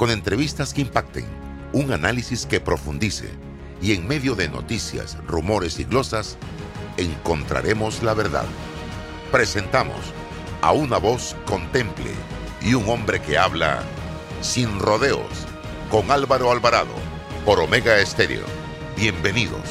Con entrevistas que impacten, un análisis que profundice y en medio de noticias, rumores y glosas, encontraremos la verdad. Presentamos a una voz contemple y un hombre que habla sin rodeos con Álvaro Alvarado por Omega Estéreo. Bienvenidos.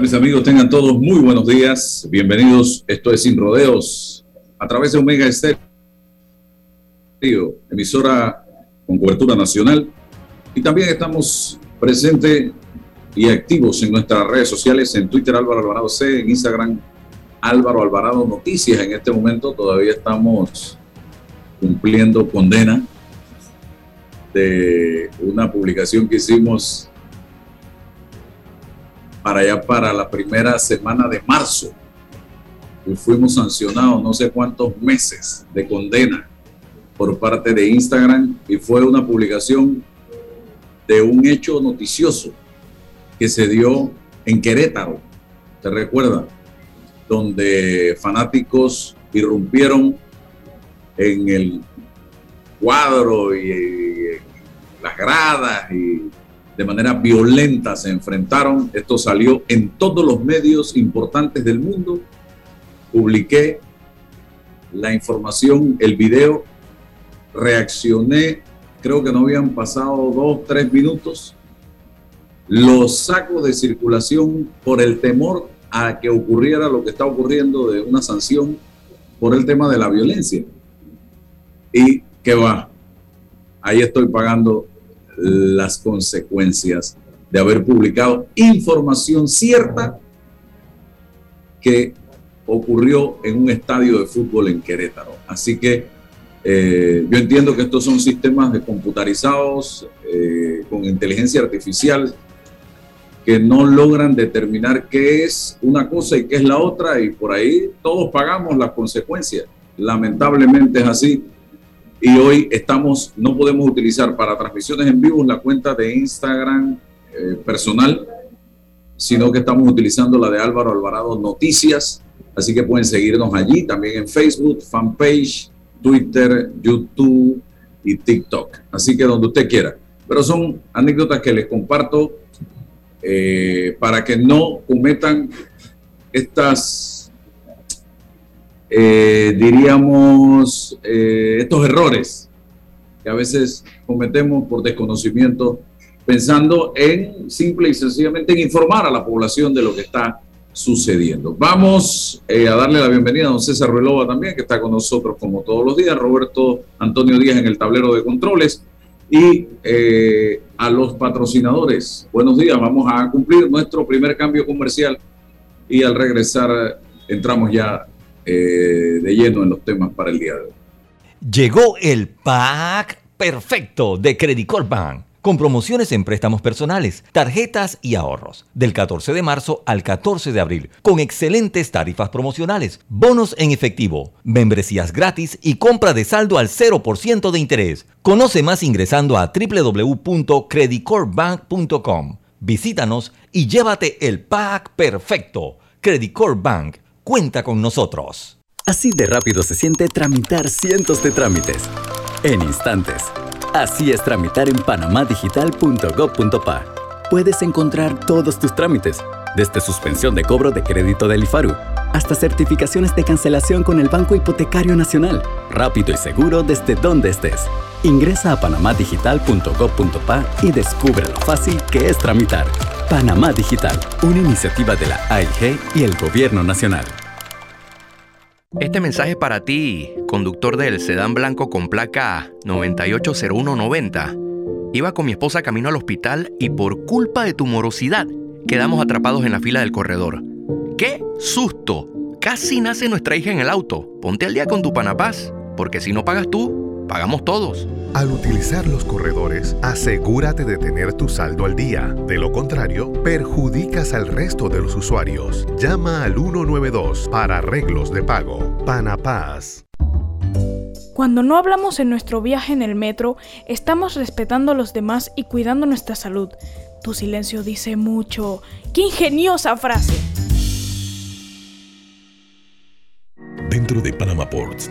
Mis amigos? Tengan todos muy buenos días. Bienvenidos. Esto es Sin Rodeos a través de Omega Estéreo, emisora con cobertura nacional. Y también estamos presentes y activos en nuestras redes sociales, en Twitter Álvaro Alvarado C, en Instagram Álvaro Alvarado Noticias. En este momento todavía estamos cumpliendo condena de una publicación que hicimos para allá para la primera semana de marzo. Y fuimos sancionados no sé cuántos meses de condena por parte de Instagram y fue una publicación de un hecho noticioso que se dio en Querétaro, ¿te recuerda? Donde fanáticos irrumpieron en el cuadro y, y las gradas y de manera violenta se enfrentaron. Esto salió en todos los medios importantes del mundo. Publiqué la información, el video, reaccioné, creo que no habían pasado dos, tres minutos. Lo saco de circulación por el temor a que ocurriera lo que está ocurriendo de una sanción por el tema de la violencia. Y que va, ahí estoy pagando las consecuencias de haber publicado información cierta que ocurrió en un estadio de fútbol en Querétaro. Así que eh, yo entiendo que estos son sistemas de computarizados eh, con inteligencia artificial que no logran determinar qué es una cosa y qué es la otra y por ahí todos pagamos las consecuencias. Lamentablemente es así y hoy estamos, no podemos utilizar para transmisiones en vivo la cuenta de Instagram eh, personal, sino que estamos utilizando la de Álvaro Alvarado Noticias. Así que pueden seguirnos allí, también en Facebook, fanpage, Twitter, YouTube y TikTok. Así que donde usted quiera. Pero son anécdotas que les comparto eh, para que no cometan estas eh, diríamos, eh, estos errores que a veces cometemos por desconocimiento, pensando en simple y sencillamente en informar a la población de lo que está sucediendo. Vamos eh, a darle la bienvenida a don César Ruelova también, que está con nosotros como todos los días, Roberto Antonio Díaz en el tablero de controles y a los patrocinadores. Buenos días, vamos a cumplir nuestro primer cambio comercial y al regresar entramos ya eh, de lleno en los temas para el día de hoy. Llegó el pack perfecto de Credit Bank con promociones en préstamos personales, tarjetas y ahorros, del 14 de marzo al 14 de abril, con excelentes tarifas promocionales, bonos en efectivo, membresías gratis y compra de saldo al 0% de interés. Conoce más ingresando a www.creditcorpbank.com. Visítanos y llévate el pack perfecto. Credit Bank cuenta con nosotros. Así de rápido se siente tramitar cientos de trámites. En instantes. Así es tramitar en panamadigital.gov.pa. Puedes encontrar todos tus trámites, desde suspensión de cobro de crédito del IFARU hasta certificaciones de cancelación con el Banco Hipotecario Nacional. Rápido y seguro desde donde estés. Ingresa a panamadigital.gov.pa y descubre lo fácil que es tramitar. Panamá Digital, una iniciativa de la AIG y el Gobierno Nacional. Este mensaje es para ti, conductor del sedán blanco con placa 980190. Iba con mi esposa camino al hospital y por culpa de tu morosidad quedamos atrapados en la fila del corredor. ¡Qué susto! Casi nace nuestra hija en el auto. Ponte al día con tu Panapaz, porque si no pagas tú, pagamos todos. Al utilizar los corredores, asegúrate de tener tu saldo al día. De lo contrario, perjudicas al resto de los usuarios. Llama al 192 para arreglos de pago. Panapaz. Cuando no hablamos en nuestro viaje en el metro, estamos respetando a los demás y cuidando nuestra salud. Tu silencio dice mucho. ¡Qué ingeniosa frase! Dentro de Panama Ports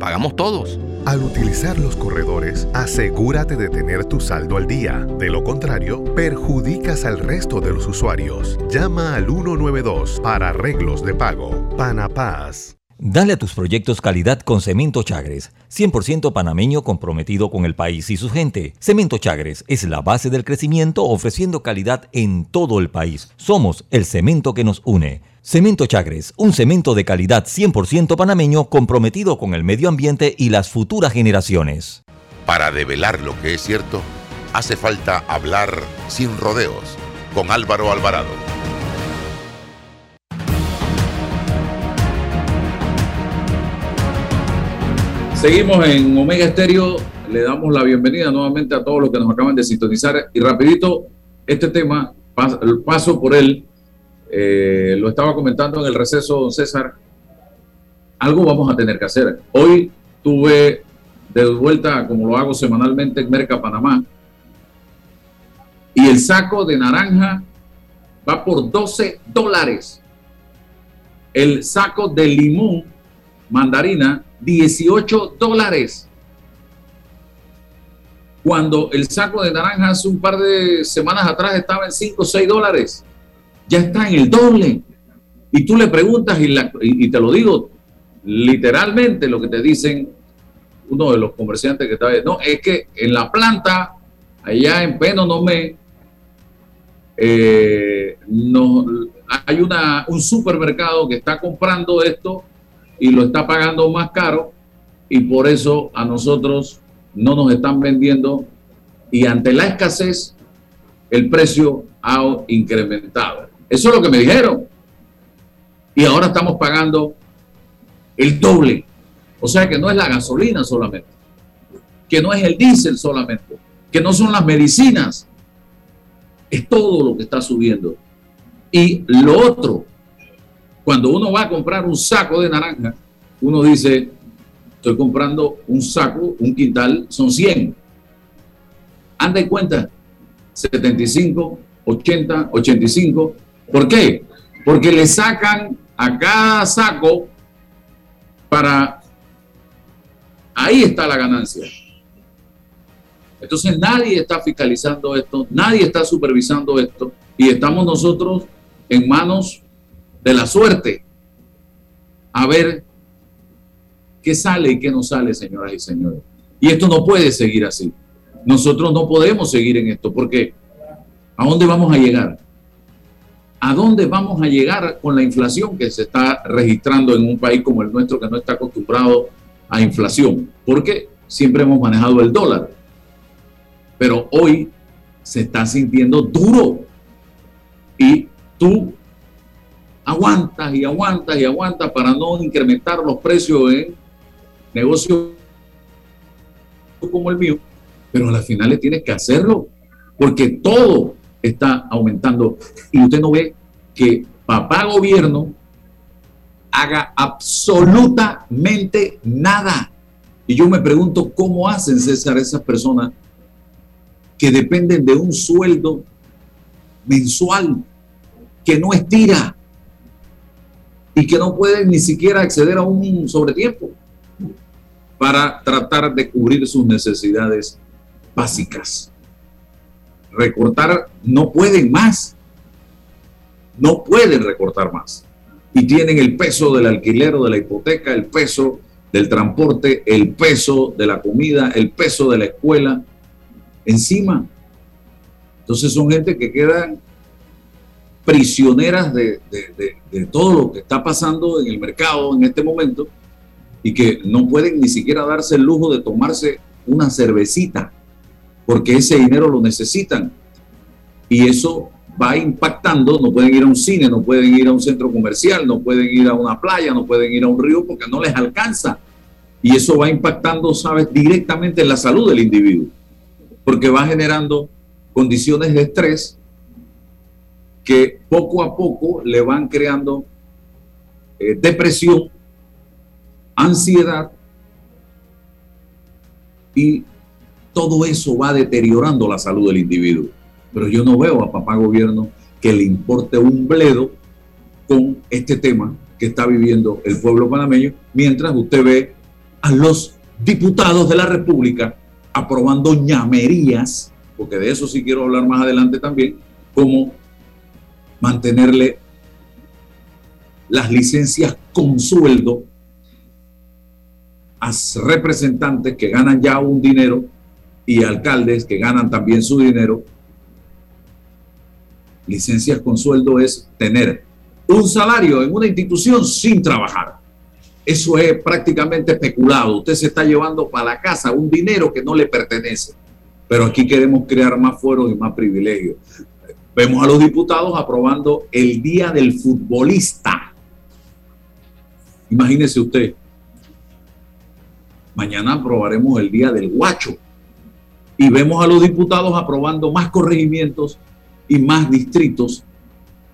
pagamos todos. Al utilizar los corredores, asegúrate de tener tu saldo al día. De lo contrario, perjudicas al resto de los usuarios. Llama al 192 para arreglos de pago. Panapaz. Dale a tus proyectos calidad con Cemento Chagres, 100% panameño comprometido con el país y su gente. Cemento Chagres es la base del crecimiento ofreciendo calidad en todo el país. Somos el cemento que nos une. Cemento Chagres, un cemento de calidad 100% panameño comprometido con el medio ambiente y las futuras generaciones. Para develar lo que es cierto, hace falta hablar sin rodeos con Álvaro Alvarado. Seguimos en Omega Estéreo. Le damos la bienvenida nuevamente a todos los que nos acaban de sintonizar. Y rapidito, este tema, paso por él, eh, lo estaba comentando en el receso, don César. Algo vamos a tener que hacer. Hoy tuve de vuelta, como lo hago semanalmente en Merca Panamá, y el saco de naranja va por 12 dólares. El saco de limón, mandarina, 18 dólares. Cuando el saco de naranja hace un par de semanas atrás estaba en 5 o 6 dólares, ya está en el doble. Y tú le preguntas, y, te lo digo literalmente, lo que te dicen uno de los comerciantes que está no, es que en la planta, allá en Peno no me, eh, no, hay una, un supermercado que está comprando esto y lo está pagando más caro y por eso a nosotros no nos están vendiendo y ante la escasez el precio ha incrementado. Eso es lo que me dijeron. Y ahora estamos pagando el doble. O sea que no es la gasolina solamente, que no es el diésel solamente, que no son las medicinas. Es todo lo que está subiendo. Y lo otro, cuando uno va a comprar un saco de naranja, uno dice, estoy comprando un saco, un quintal, son 100. Anda en cuenta, 75, 80, 85. ¿Por qué? Porque le sacan a cada saco para... Ahí está la ganancia. Entonces nadie está fiscalizando esto, nadie está supervisando esto y estamos nosotros en manos de la suerte a ver qué sale y qué no sale, señoras y señores. Y esto no puede seguir así. Nosotros no podemos seguir en esto porque ¿a dónde vamos a llegar? ¿A dónde vamos a llegar con la inflación que se está registrando en un país como el nuestro que no está acostumbrado a inflación? Porque siempre hemos manejado el dólar. Pero hoy se está sintiendo duro. Y tú aguantas y aguantas y aguantas para no incrementar los precios en negocios como el mío, pero a las finales tienes que hacerlo, porque todo está aumentando y usted no ve que papá gobierno haga absolutamente nada. Y yo me pregunto cómo hacen, César, esas personas que dependen de un sueldo mensual que no estira y que no pueden ni siquiera acceder a un sobretiempo para tratar de cubrir sus necesidades básicas. Recortar no pueden más. No pueden recortar más. Y tienen el peso del alquiler o de la hipoteca, el peso del transporte, el peso de la comida, el peso de la escuela encima. Entonces son gente que quedan prisioneras de, todo lo que está pasando en el mercado en este momento y que no pueden ni siquiera darse el lujo de tomarse una cervecita porque ese dinero lo necesitan. Y eso va impactando, no pueden ir a un cine, no pueden ir a un centro comercial, no pueden ir a una playa, no pueden ir a un río porque no les alcanza. Y eso va impactando, sabes, directamente en la salud del individuo, porque va generando condiciones de estrés que poco a poco le van creando eh, depresión, ansiedad y todo eso va deteriorando la salud del individuo. Pero yo no veo a papá gobierno que le importe un bledo con este tema que está viviendo el pueblo panameño, mientras usted ve a los diputados de la República aprobando ñamerías, porque de eso sí quiero hablar más adelante también, como mantenerle las licencias con sueldo a representantes que ganan ya un dinero y alcaldes que ganan también su dinero. Licencias con sueldo es tener un salario en una institución sin trabajar. Eso es prácticamente especulado. Usted se está llevando para la casa un dinero que no le pertenece. Pero aquí queremos crear más fueros y más privilegios. Vemos a los diputados aprobando el Día del Futbolista. Imagínese usted. Mañana aprobaremos el Día del Guacho. Y vemos a los diputados aprobando más corregimientos y más distritos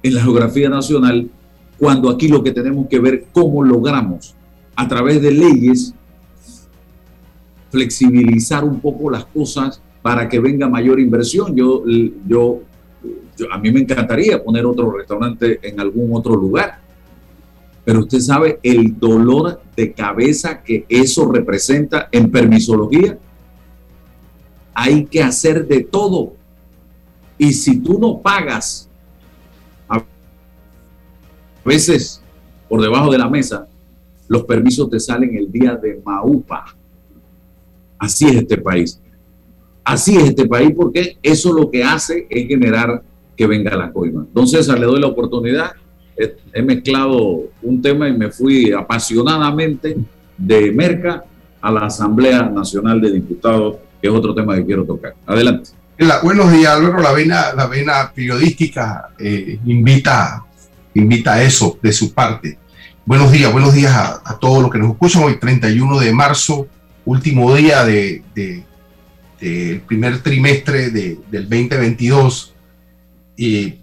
en la geografía nacional, cuando aquí lo que tenemos que ver cómo logramos a través de leyes flexibilizar un poco las cosas para que venga mayor inversión. Yo, yo a mí me encantaría poner otro restaurante en algún otro lugar, pero usted sabe el dolor de cabeza que eso representa en permisología. Hay que hacer de todo. Y si tú no pagas, a veces por debajo de la mesa, los permisos te salen el día de Maupa. Así es este país. Así es este país porque eso lo que hace es generar que venga la coima. Entonces, le doy la oportunidad. He, mezclado un tema y me fui apasionadamente de Merca a la Asamblea Nacional de Diputados, que es otro tema que quiero tocar. Adelante. buenos días, Álvaro. La vena, la vena periodística eh, invita, invita a eso de su parte. Buenos días, buenos días a, todos los que nos escuchan hoy, 31 de marzo, último día de, del primer trimestre del 2022 y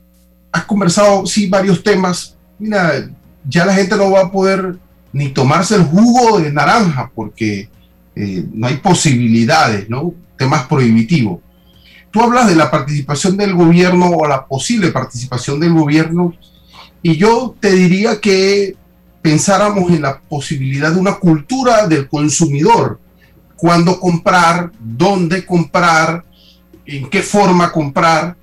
has conversado, sí, varios temas. Mira, ya la gente no va a poder ni tomarse el jugo de naranja porque eh, no hay posibilidades, ¿no? Temas prohibitivos. tú hablas de la participación del gobierno o la posible participación del gobierno y yo te diría que pensáramos en la posibilidad de una cultura del consumidor, cuándo comprar, dónde comprar, en qué forma comprar.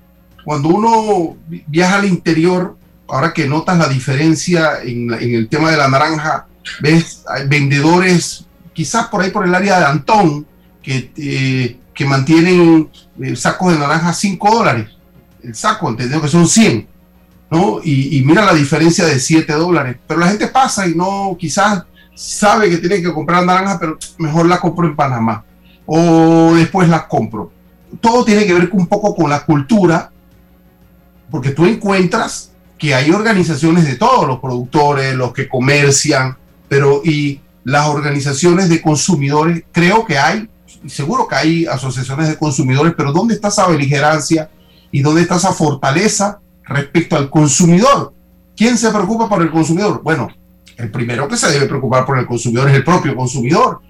Cuando uno viaja al interior, ahora que notas la diferencia en, el tema de la naranja, ves vendedores, quizás por ahí por el área de Antón, que, eh, que mantienen sacos de naranja a 5 dólares. El saco, entendido que son 100. ¿no? Y, mira la diferencia de 7 dólares. Pero la gente pasa y no, quizás sabe que tiene que comprar naranja, pero mejor la compro en Panamá. O después la compro. Todo tiene que ver un poco con la cultura, porque tú encuentras que hay organizaciones de todos, los productores, los que comercian, pero y las organizaciones de consumidores, creo que hay, seguro que hay asociaciones de consumidores, pero ¿dónde está esa beligerancia y dónde está esa fortaleza respecto al consumidor? ¿Quién se preocupa por el consumidor? Bueno, el primero que se debe preocupar por el consumidor es el propio consumidor.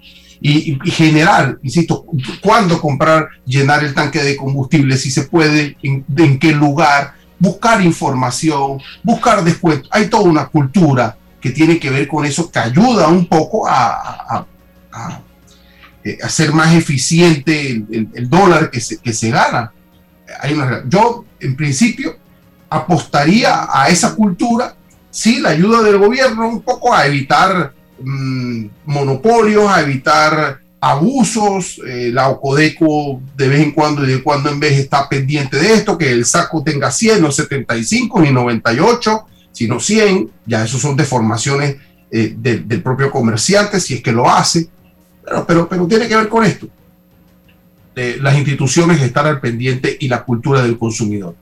Y, general, insisto, cuándo comprar, llenar el tanque de combustible, si se puede, en, en qué lugar, buscar información, buscar descuentos. Hay toda una cultura que tiene que ver con eso, que ayuda un poco a, a, eh, hacer más eficiente el, dólar que se, que se gana. Hay una, yo, en principio, apostaría a esa cultura, sí, la ayuda del gobierno un poco a evitar mm, monopolios, a evitar abusos. Eh, la OCODECO de vez en cuando y de cuando en vez está pendiente de esto, que el saco tenga 100, no 75 ni 98 sino 100, ya eso son deformaciones eh, del propio comerciante, si es que lo hace, pero, pero, pero tiene que ver con esto. las instituciones están al pendiente y la cultura del consumidor.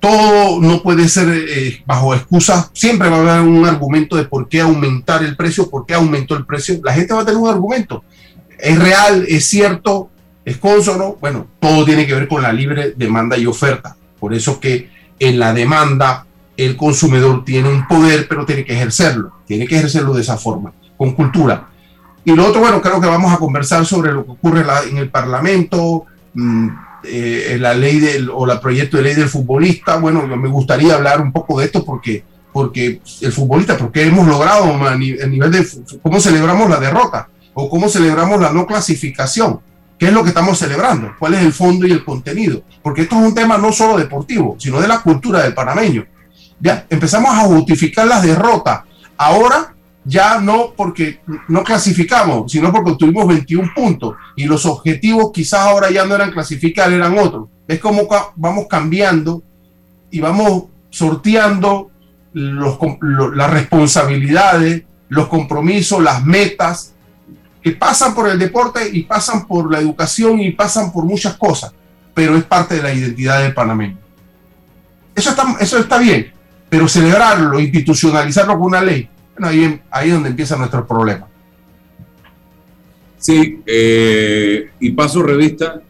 Todo no puede ser eh, bajo excusas, siempre va a haber un argumento de por qué aumentar el precio, por qué aumentó el precio. La gente va a tener un argumento. Es real, es cierto, es consono. Bueno, todo tiene que ver con la libre demanda y oferta. Por eso que en la demanda el consumidor tiene un poder, pero tiene que ejercerlo, tiene que ejercerlo de esa forma, con cultura. Y lo otro, bueno, creo que vamos a conversar sobre lo que ocurre en el Parlamento, mm, eh, la ley del, o el proyecto de ley del futbolista. Bueno, me gustaría hablar un poco de esto porque, porque el futbolista, porque hemos logrado a nivel de cómo celebramos la derrota o cómo celebramos la no clasificación. ¿Qué es lo que estamos celebrando? ¿Cuál es el fondo y el contenido? Porque esto es un tema no solo deportivo, sino de la cultura del panameño. Ya empezamos a justificar las derrotas. Ahora ya no porque no clasificamos, sino porque obtuvimos 21 puntos y los objetivos quizás ahora ya no eran clasificar, eran otros. Es como vamos cambiando y vamos sorteando los, las responsabilidades, los compromisos, las metas que pasan por el deporte y pasan por la educación y pasan por muchas cosas, pero es parte de la identidad del panameño. Eso está, eso está bien, pero celebrarlo, institucionalizarlo con una ley, bueno, ahí, es donde empieza nuestro problema. Sí, eh, y paso revista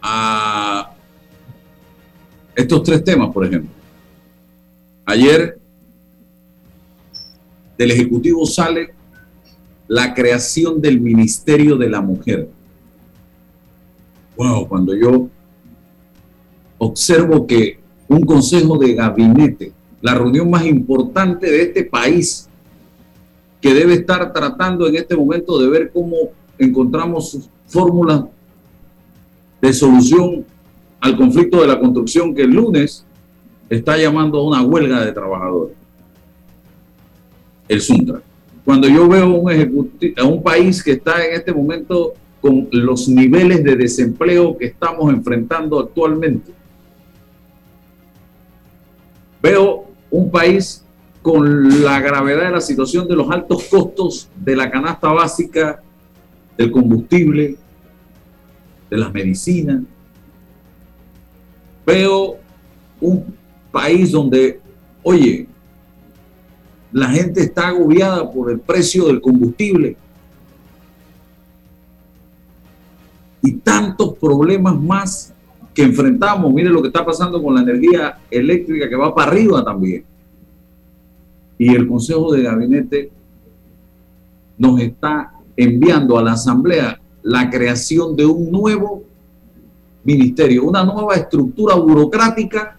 a estos tres temas, por ejemplo. Ayer del Ejecutivo sale la creación del Ministerio de la Mujer. Bueno, cuando yo observo que un consejo de gabinete, la reunión más importante de este país, que debe estar tratando en este momento de ver cómo encontramos fórmulas de solución al conflicto de la construcción que el lunes está llamando a una huelga de trabajadores. El Suntra. Cuando yo veo a un país que está en este momento con los niveles de desempleo que estamos enfrentando actualmente, Veo un país con la gravedad de la situación de los altos costos de la canasta básica, del combustible, de las medicinas. Veo un país donde, oye, la gente está agobiada por el precio del combustible. Y tantos problemas más que enfrentamos. Mire lo que está pasando con la energía eléctrica que va para arriba también. Y el Consejo de Gabinete nos está enviando a la Asamblea la creación de un nuevo ministerio, una nueva estructura burocrática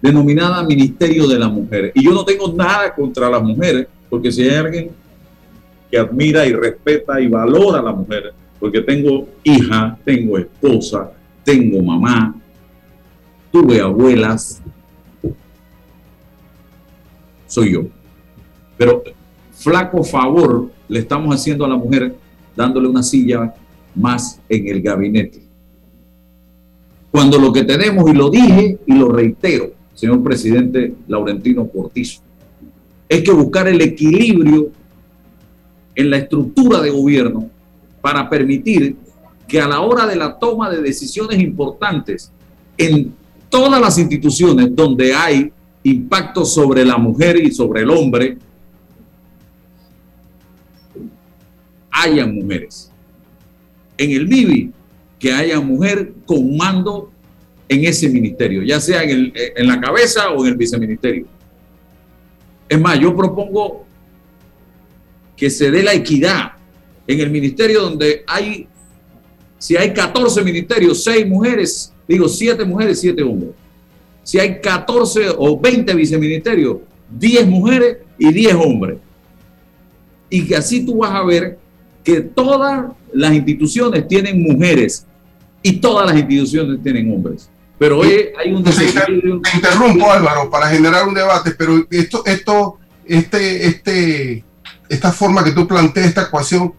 denominada Ministerio de la Mujer. Y yo no tengo nada contra las mujeres, porque si hay alguien que admira y respeta y valora a la mujer, porque tengo hija, tengo esposa, tengo mamá, tuve abuelas, soy yo. Pero flaco favor le estamos haciendo a la mujer dándole una silla más en el gabinete. Cuando lo que tenemos, y lo dije y lo reitero, señor presidente Laurentino Cortizo, es que buscar el equilibrio en la estructura de gobierno para permitir que a la hora de la toma de decisiones importantes en todas las instituciones donde hay impacto sobre la mujer y sobre el hombre, haya mujeres. En el MIBI, que haya mujer con mando en ese ministerio, ya sea en, en la cabeza o en el viceministerio. Es más, yo propongo que se dé la equidad en el ministerio donde hay, si hay 14 ministerios, 6 mujeres, digo 7 mujeres, 7 hombres. Si hay 14 o 20 viceministerios, 10 mujeres y 10 hombres. Y que así tú vas a ver que todas las instituciones tienen mujeres y todas las instituciones tienen hombres. Pero hoy hay un desequilibrio. Te interrumpo, Álvaro, para generar un debate, pero esto, esto, este, este, esta forma que tú planteas esta ecuación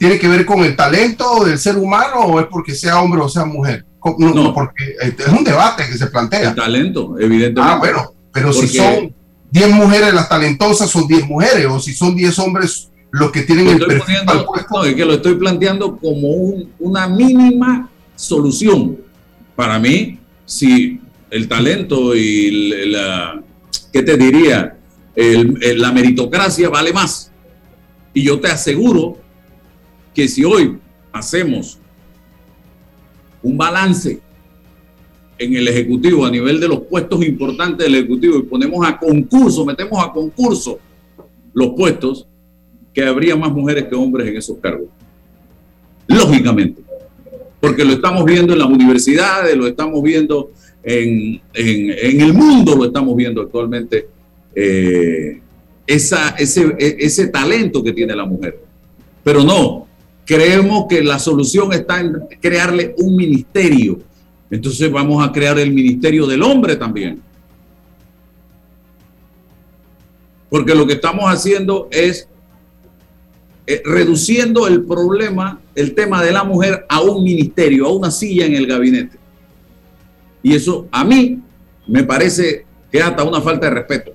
tiene que ver con el talento del ser humano o es porque sea hombre o sea mujer? No, porque es un debate que se plantea. El talento, evidentemente. Ah, bueno, pero si son 10 mujeres las talentosas, son 10 mujeres, o si son 10 hombres los que tienen el perfil No, es que lo estoy planteando como una mínima solución. Para mí, si el talento y la, ¿qué te diría? la meritocracia vale más. Y yo te aseguro que si hoy hacemos un balance en el Ejecutivo a nivel de los puestos importantes del Ejecutivo y ponemos a concurso, metemos a concurso los puestos, que habría más mujeres que hombres en esos cargos. Lógicamente, porque lo estamos viendo en las universidades, lo estamos viendo en, el mundo, lo estamos viendo actualmente, eh, esa, ese, ese talento que tiene la mujer. Pero no, Creemos que la solución está en crearle un ministerio. Entonces vamos a crear el ministerio del hombre también. Porque lo que estamos haciendo es eh, reduciendo el problema, el tema de la mujer a un ministerio, a una silla en el gabinete. Y eso a mí me parece que hasta una falta de respeto.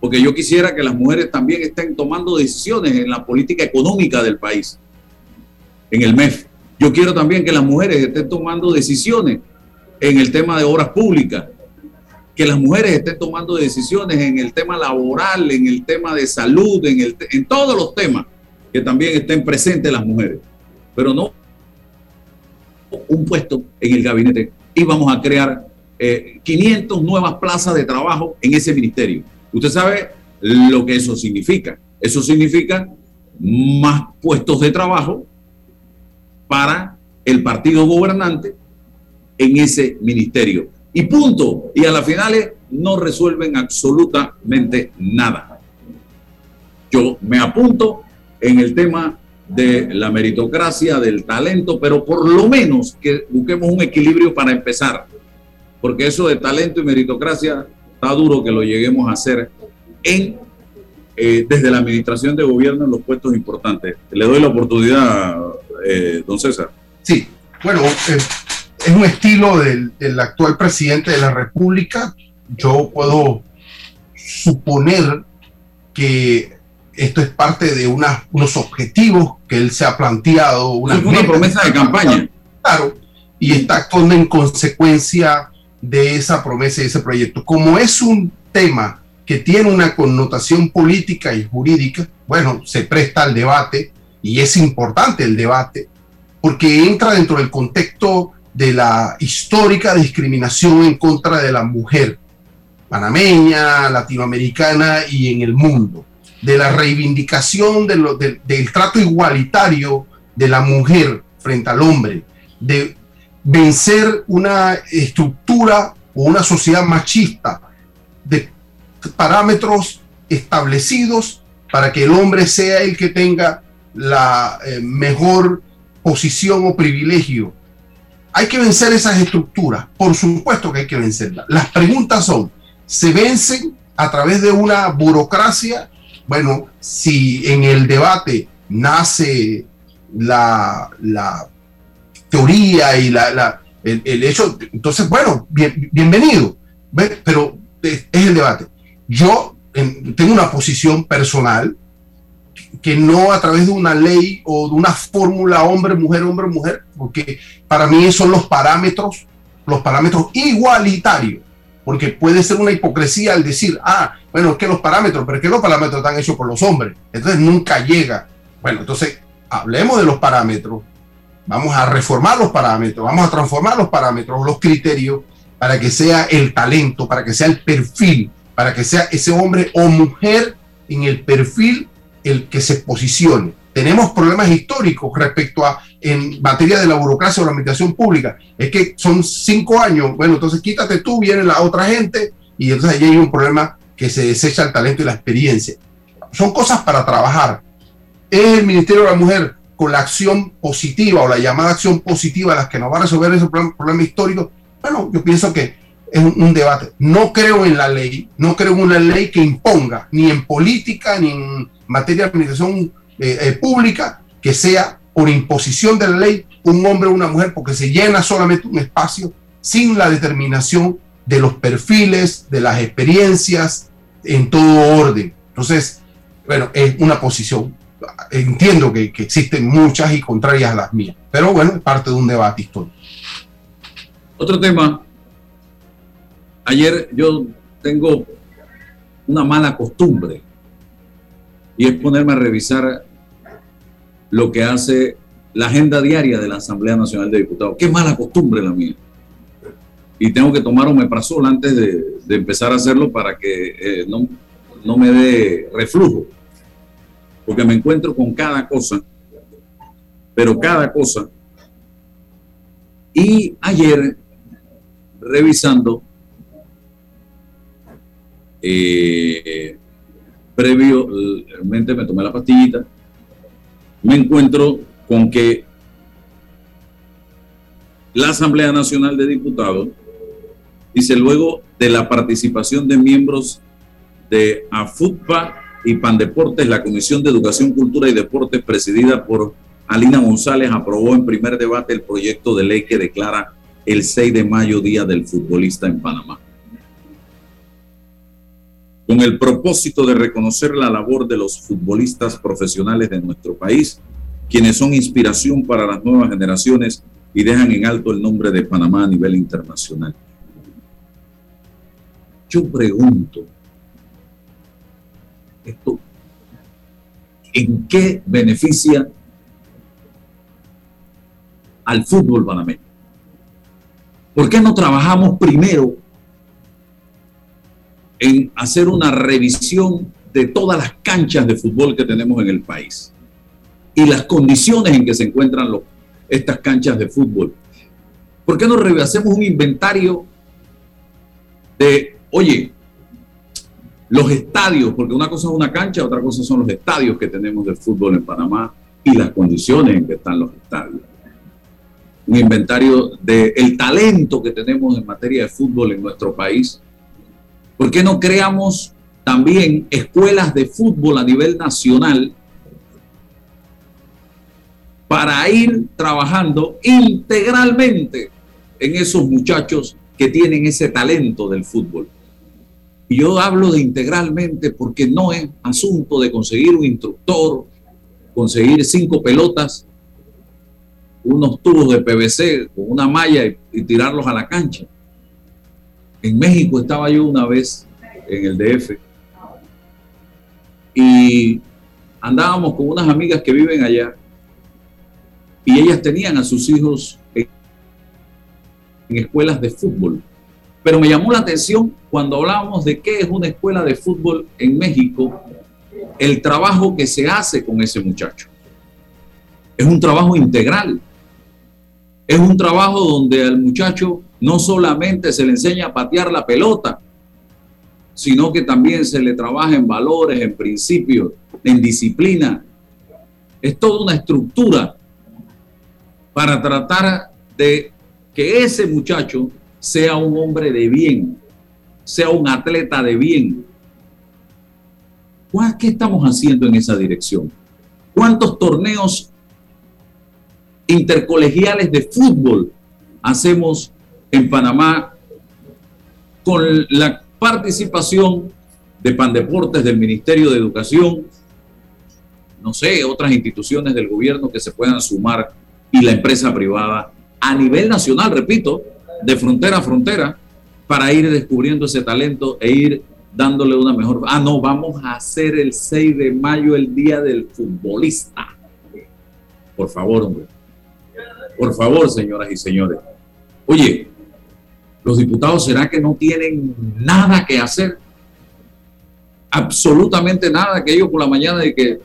Porque yo quisiera que las mujeres también estén tomando decisiones en la política económica del país en el MEF. Yo quiero también que las mujeres estén tomando decisiones en el tema de obras públicas, que las mujeres estén tomando decisiones en el tema laboral, en el tema de salud, en, el, en todos los temas, que también estén presentes las mujeres. Pero no un puesto en el gabinete y vamos a crear 500 eh, nuevas plazas de trabajo en ese ministerio. Usted sabe lo que eso significa. Eso significa más puestos de trabajo para el partido gobernante en ese ministerio. Y punto. Y a las finales no resuelven absolutamente nada. Yo me apunto en el tema de la meritocracia, del talento, pero por lo menos que busquemos un equilibrio para empezar. Porque eso de talento y meritocracia está duro que lo lleguemos a hacer en eh, desde la administración de gobierno en los puestos importantes. Le doy la oportunidad, eh, don César. Sí, bueno, eh, es un estilo del, actual presidente de la República. Yo puedo suponer que esto es parte de unos objetivos que él se ha planteado. Una, una promesa de campaña. Claro, y está actuando en consecuencia de esa promesa y ese proyecto. Como es un tema que tiene una connotación política y jurídica, bueno, se presta al debate y es importante el debate porque entra dentro del contexto de la histórica discriminación en contra de la mujer panameña, latinoamericana y en el mundo, de la reivindicación del trato igualitario de la mujer frente al hombre, de vencer una estructura o una sociedad machista de parámetros establecidos para que el hombre sea el que tenga la eh, mejor posición o privilegio. Hay que vencer esas estructuras, por supuesto que hay que vencerlas. Las preguntas son, ¿se vencen a través de una burocracia? Bueno, si en el debate nace la, teoría y la, el, hecho, entonces, bueno, bienvenido, pero es el debate. Yo tengo una posición personal que no a través de una ley o de una fórmula hombre, mujer, hombre, mujer, porque para mí son los parámetros, los parámetros igualitarios, porque puede ser una hipocresía al decir, ah, bueno, es que los parámetros, pero es que los parámetros están hechos por los hombres, entonces nunca llega. Bueno, entonces hablemos de los parámetros, vamos a reformar los parámetros, vamos a transformar los parámetros, los criterios, para que sea el talento, para que sea el perfil, para que sea ese hombre o mujer en el perfil el que se posicione. Tenemos problemas históricos respecto a en materia de la burocracia o la administración pública. Es que son cinco años, bueno, entonces quítate tú, viene la otra gente y entonces ahí hay un problema que se desecha el talento y la experiencia. Son cosas para trabajar. Es el Ministerio de la Mujer con la acción positiva o la llamada acción positiva las que nos va a resolver ese problema, problema histórico. Bueno, yo pienso que es un, debate. No creo en la ley, no creo en una ley que imponga, ni en política, ni en materia de administración eh, eh, pública, que sea por imposición de la ley un hombre o una mujer, porque se llena solamente un espacio sin la determinación de los perfiles, de las experiencias, en todo orden. Entonces, bueno, es una posición. Entiendo que, que existen muchas y contrarias a las mías, pero bueno, es parte de un debate histórico. Otro tema ayer yo tengo una mala costumbre y es ponerme a revisar lo que hace la agenda diaria de la Asamblea Nacional de Diputados. Qué mala costumbre la mía. Y tengo que tomar un meprazol antes de, empezar a hacerlo para que eh, no, no me dé reflujo. Porque me encuentro con cada cosa, pero cada cosa. Y ayer, revisando, eh, previamente me tomé la pastillita, me encuentro con que la Asamblea Nacional de Diputados dice luego de la participación de miembros de AFUTPA y Pandeportes, la Comisión de Educación, Cultura y Deportes, presidida por Alina González, aprobó en primer debate el proyecto de ley que declara el 6 de mayo Día del Futbolista en Panamá con el propósito de reconocer la labor de los futbolistas profesionales de nuestro país, quienes son inspiración para las nuevas generaciones y dejan en alto el nombre de Panamá a nivel internacional. Yo pregunto, esto, ¿en qué beneficia al fútbol panameño? ¿Por qué no trabajamos primero en hacer una revisión de todas las canchas de fútbol que tenemos en el país y las condiciones en que se encuentran estas canchas de fútbol. ¿Por qué no hacemos un inventario de, oye, los estadios, porque una cosa es una cancha, otra cosa son los estadios que tenemos de fútbol en Panamá y las condiciones en que están los estadios. Un inventario del el talento que tenemos en materia de fútbol en nuestro país ¿Por qué no creamos también escuelas de fútbol a nivel nacional para ir trabajando integralmente en esos muchachos que tienen ese talento del fútbol? Y yo hablo de integralmente porque no es asunto de conseguir un instructor, conseguir cinco pelotas, unos tubos de PVC con una malla y, y tirarlos a la cancha en México estaba yo una vez en el DF y andábamos con unas amigas que viven allá y ellas tenían a sus hijos en, escuelas de fútbol. Pero me llamó la atención cuando hablábamos de qué es una escuela de fútbol en México, el trabajo que se hace con ese muchacho. Es un trabajo integral Es un trabajo donde al muchacho no solamente se le enseña a patear la pelota, sino que también se le trabaja en valores, en principios, en disciplina. Es toda una estructura para tratar de que ese muchacho sea un hombre de bien, sea un atleta de bien. ¿Qué estamos haciendo en esa dirección? ¿Cuántos torneos intercolegiales de fútbol hacemos en Panamá con la participación de Pandeportes, del Ministerio de Educación, no sé, otras instituciones del gobierno que se puedan sumar y la empresa privada a nivel nacional, repito, de frontera a frontera, para ir descubriendo ese talento e ir dándole una mejor... Ah, no, vamos a hacer el 6 de mayo el Día del Futbolista. Por favor, hombre. Por favor, señoras y señores. Oye, los diputados será que no tienen nada que hacer. Absolutamente nada que ellos por la mañana de que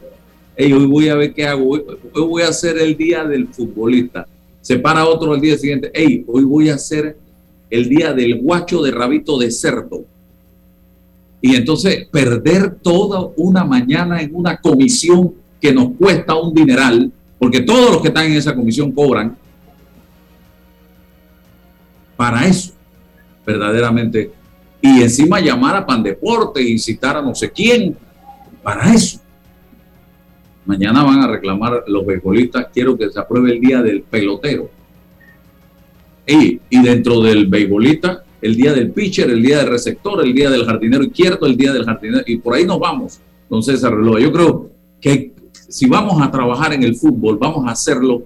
hoy voy a ver qué hago, hoy, voy a hacer el día del futbolista. Se para otro el día siguiente, hey, hoy voy a hacer el día del guacho de rabito de cerdo. Y entonces perder toda una mañana en una comisión que nos cuesta un dineral, porque todos los que están en esa comisión cobran, para eso, verdaderamente. Y encima llamar a Pandeporte e incitar a no sé quién, para eso. Mañana van a reclamar los beisbolistas, quiero que se apruebe el día del pelotero. Y, y dentro del beisbolista, el día del pitcher, el día del receptor, el día del jardinero izquierdo, el día del jardinero, y por ahí nos vamos, entonces César Reloj. Yo creo que si vamos a trabajar en el fútbol, vamos a hacerlo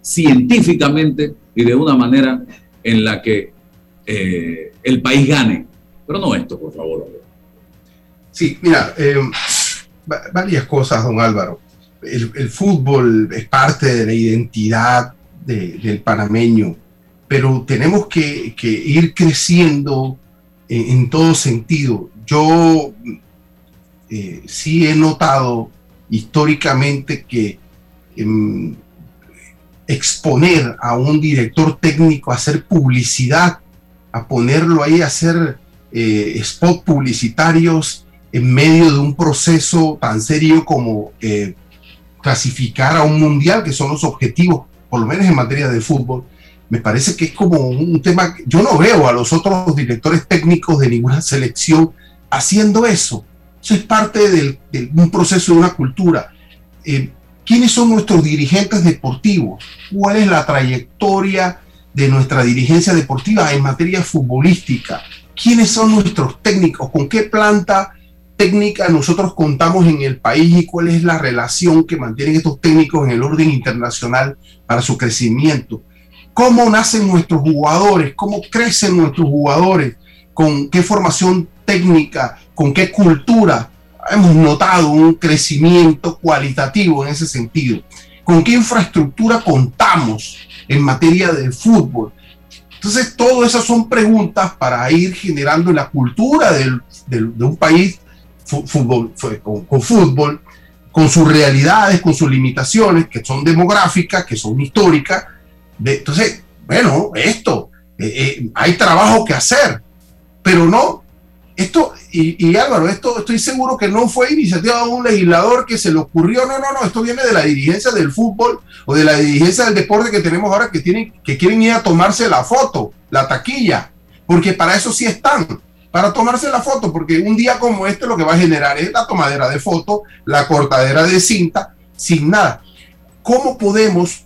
científicamente y de una manera en la que eh, el país gane. Pero no esto, por favor. Sí, mira, eh, varias cosas, don Álvaro. El, fútbol es parte de la identidad del panameño, pero tenemos que, ir creciendo en, todo sentido. Yo eh, sí he notado históricamente que em, exponer a un director técnico a hacer publicidad, a ponerlo ahí a hacer eh, spot publicitarios en medio de un proceso tan serio como eh, clasificar a un mundial, que son los objetivos, por lo menos en materia de fútbol, me parece que es como un tema, yo no veo a los otros directores técnicos de ninguna selección haciendo eso. Eso es parte de un proceso de una cultura. Eh, ¿Quiénes son nuestros dirigentes deportivos? ¿Cuál es la trayectoria de nuestra dirigencia deportiva en materia futbolística? ¿Quiénes son nuestros técnicos? ¿Con qué planta técnica nosotros contamos en el país y cuál es la relación que mantienen estos técnicos en el orden internacional para su crecimiento? ¿Cómo nacen nuestros jugadores? ¿Cómo crecen nuestros jugadores? ¿Con qué formación técnica? ¿Con qué cultura? Hemos notado un crecimiento cualitativo en ese sentido. ¿Con qué infraestructura contamos en materia de fútbol? Entonces, todas esas son preguntas para ir generando la cultura de un país fútbol, con, con, fútbol, con sus realidades, con sus limitaciones, que son demográficas, que son históricas. entonces, bueno, esto, eh, eh, hay trabajo que hacer, pero no esto, y, Álvaro, esto estoy seguro que no fue iniciativa de un legislador que se le ocurrió, no, no, no, esto viene de la dirigencia del fútbol o de la dirigencia del deporte que tenemos ahora que, tienen, que quieren ir a tomarse la foto, la taquilla, porque para eso sí están, para tomarse la foto, porque un día como este lo que va a generar es la tomadera de foto, la cortadera de cinta, sin nada. ¿Cómo podemos?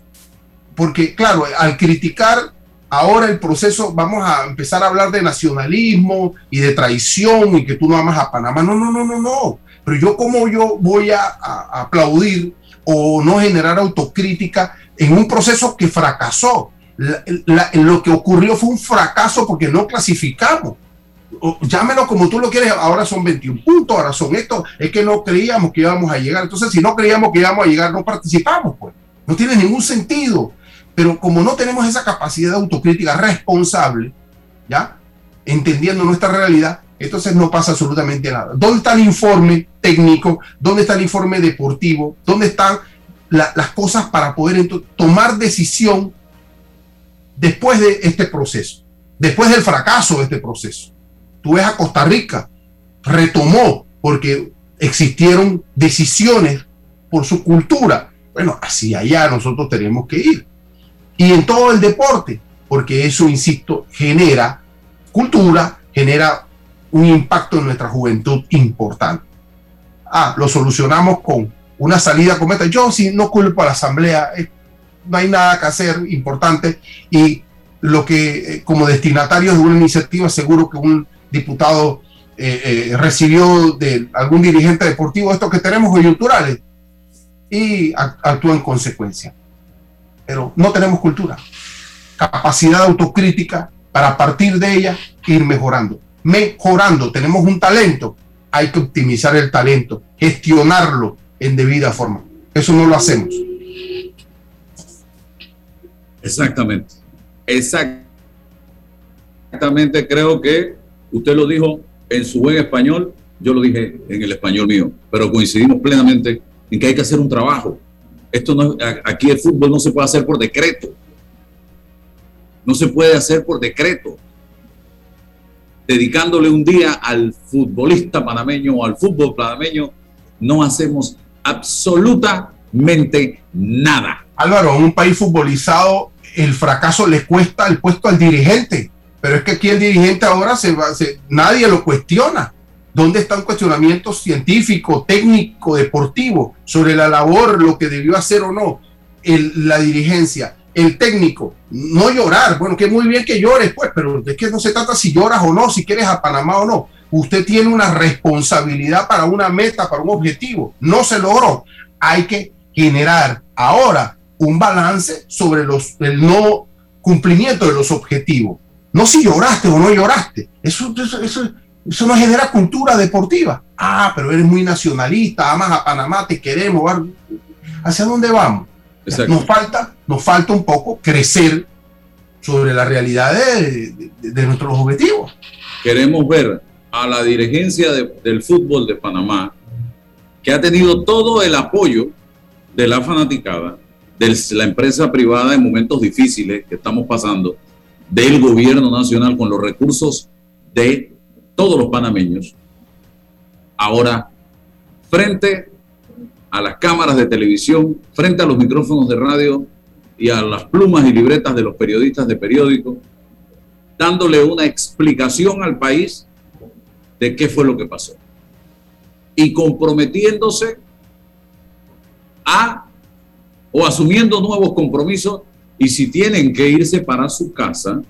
Porque claro, al criticar ahora el proceso, vamos a empezar a hablar de nacionalismo y de traición y que tú no amas a Panamá. No, no, no, no, no. Pero yo como yo voy a, aplaudir o no generar autocrítica en un proceso que fracasó. lo que ocurrió fue un fracaso porque no clasificamos. llámelo como tú lo quieres, ahora son 21 puntos, ahora son estos, es que no creíamos que íbamos a llegar. Entonces, si no creíamos que íbamos a llegar, no participamos, pues. No tiene ningún sentido. Pero como no tenemos esa capacidad de autocrítica responsable, ¿ya? Entendiendo nuestra realidad, entonces no pasa absolutamente nada. ¿Dónde está el informe técnico? ¿Dónde está el informe deportivo? ¿Dónde están las cosas para poder tomar decisión después de este proceso, después del fracaso de este proceso. Tú ves a Costa Rica, retomó porque existieron decisiones por su cultura. Bueno, así allá nosotros tenemos que ir. Y en todo el deporte, porque eso, insisto, genera cultura, genera un impacto en nuestra juventud importante. Ah, lo solucionamos con una salida cometa. Yo sí no culpo a la asamblea, eh, no hay nada que hacer importante y lo que eh, como destinatarios de una iniciativa seguro que un diputado eh, recibió de algún dirigente deportivo esto que tenemos coyunturales y actúa en consecuencia. Pero no tenemos cultura, capacidad autocrítica para partir de ella ir mejorando. Mejorando, tenemos un talento, hay que optimizar el talento, gestionarlo en debida forma. Eso no lo hacemos. Exactamente. Exactamente, creo que usted lo dijo en su buen español, yo lo dije en el español mío, pero coincidimos plenamente en que hay que hacer un trabajo. Esto no, aquí el fútbol no se puede hacer por decreto. No se puede hacer por decreto. Dedicándole un día al futbolista panameño o al fútbol panameño, no hacemos absolutamente nada. Álvaro, en un país futbolizado, el fracaso le cuesta el puesto al dirigente, pero es que aquí el dirigente ahora se va, nadie lo cuestiona. ¿Dónde está un cuestionamiento científico, técnico, deportivo sobre la labor, lo que debió hacer o no la dirigencia? El técnico, no llorar, bueno, que muy bien que llores, pues, pero es que no se trata si lloras o no, si quieres a Panamá o no usted tiene una responsabilidad para una meta, para un objetivo. No se logró. Hay que generar ahora un balance sobre el no cumplimiento de los objetivos. No si lloraste o no lloraste. Eso, eso, eso, no genera cultura deportiva. Ah, pero eres muy nacionalista, amas a Panamá, te queremos. ¿Hacia dónde vamos? Nos falta, nos falta un poco crecer sobre la realidad de nuestros objetivos. Queremos ver a la dirigencia del fútbol de Panamá, que ha tenido todo el apoyo de la fanaticada, de la empresa privada en momentos difíciles que estamos pasando, del gobierno nacional con los recursos de todos los panameños. Ahora, frente a las cámaras de televisión, frente a los micrófonos de radio y a las plumas y libretas de los periodistas de periódico, dándole una explicación al país de qué fue lo que pasó. Y comprometiéndose a o asumiendo nuevos compromisos y si tienen que irse para su casa,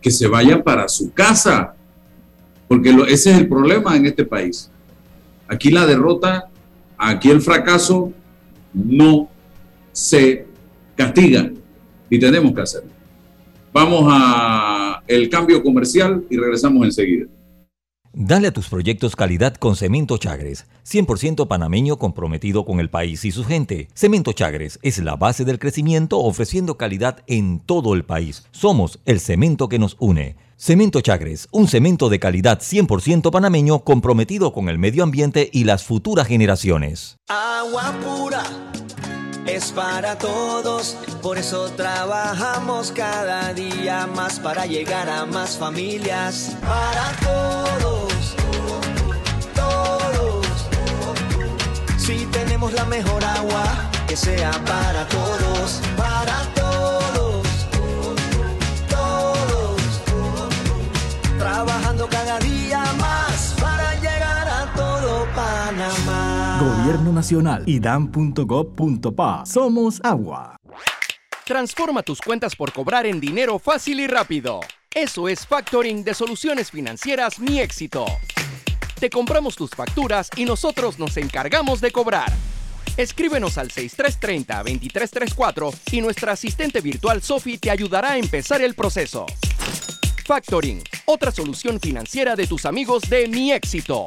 que se vayan para su casa, porque ese es el problema en este país. Aquí la derrota, aquí el fracaso no se castiga y tenemos que hacerlo. Vamos a el cambio comercial y regresamos enseguida. Dale a tus proyectos calidad con Cemento Chagres, 100% panameño comprometido con el país y su gente. Cemento Chagres es la base del crecimiento ofreciendo calidad en todo el país. Somos el cemento que nos une. Cemento Chagres, un cemento de calidad 100% panameño comprometido con el medio ambiente y las futuras generaciones. Agua pura es para todos, por eso trabajamos cada día más para llegar a más familias. Para todos, todos. Si tenemos la mejor agua, que sea para todos, para todos, Trabajando cada día más para llegar a todo Panamá. Gobierno Nacional, idam.gov.pa. Somos agua. Transforma tus cuentas por cobrar en dinero fácil y rápido. Eso es factoring de soluciones financieras Mi Éxito. Te compramos tus facturas y nosotros nos encargamos de cobrar. Escríbenos al 6330-2334 y nuestra asistente virtual Sophie te ayudará a empezar el proceso. Factoring, otra solución financiera de tus amigos de Mi Éxito.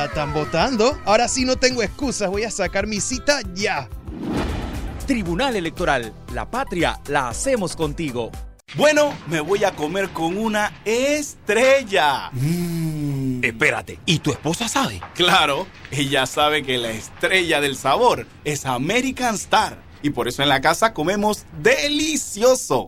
están votando. Ahora sí no tengo excusas. Voy a sacar mi cita ya. Tribunal Electoral. La patria la hacemos contigo. Bueno, me voy a comer con una estrella. Mm. Espérate, ¿y tu esposa sabe? Claro, ella sabe que la estrella del sabor es American Star. Y por eso en la casa comemos delicioso.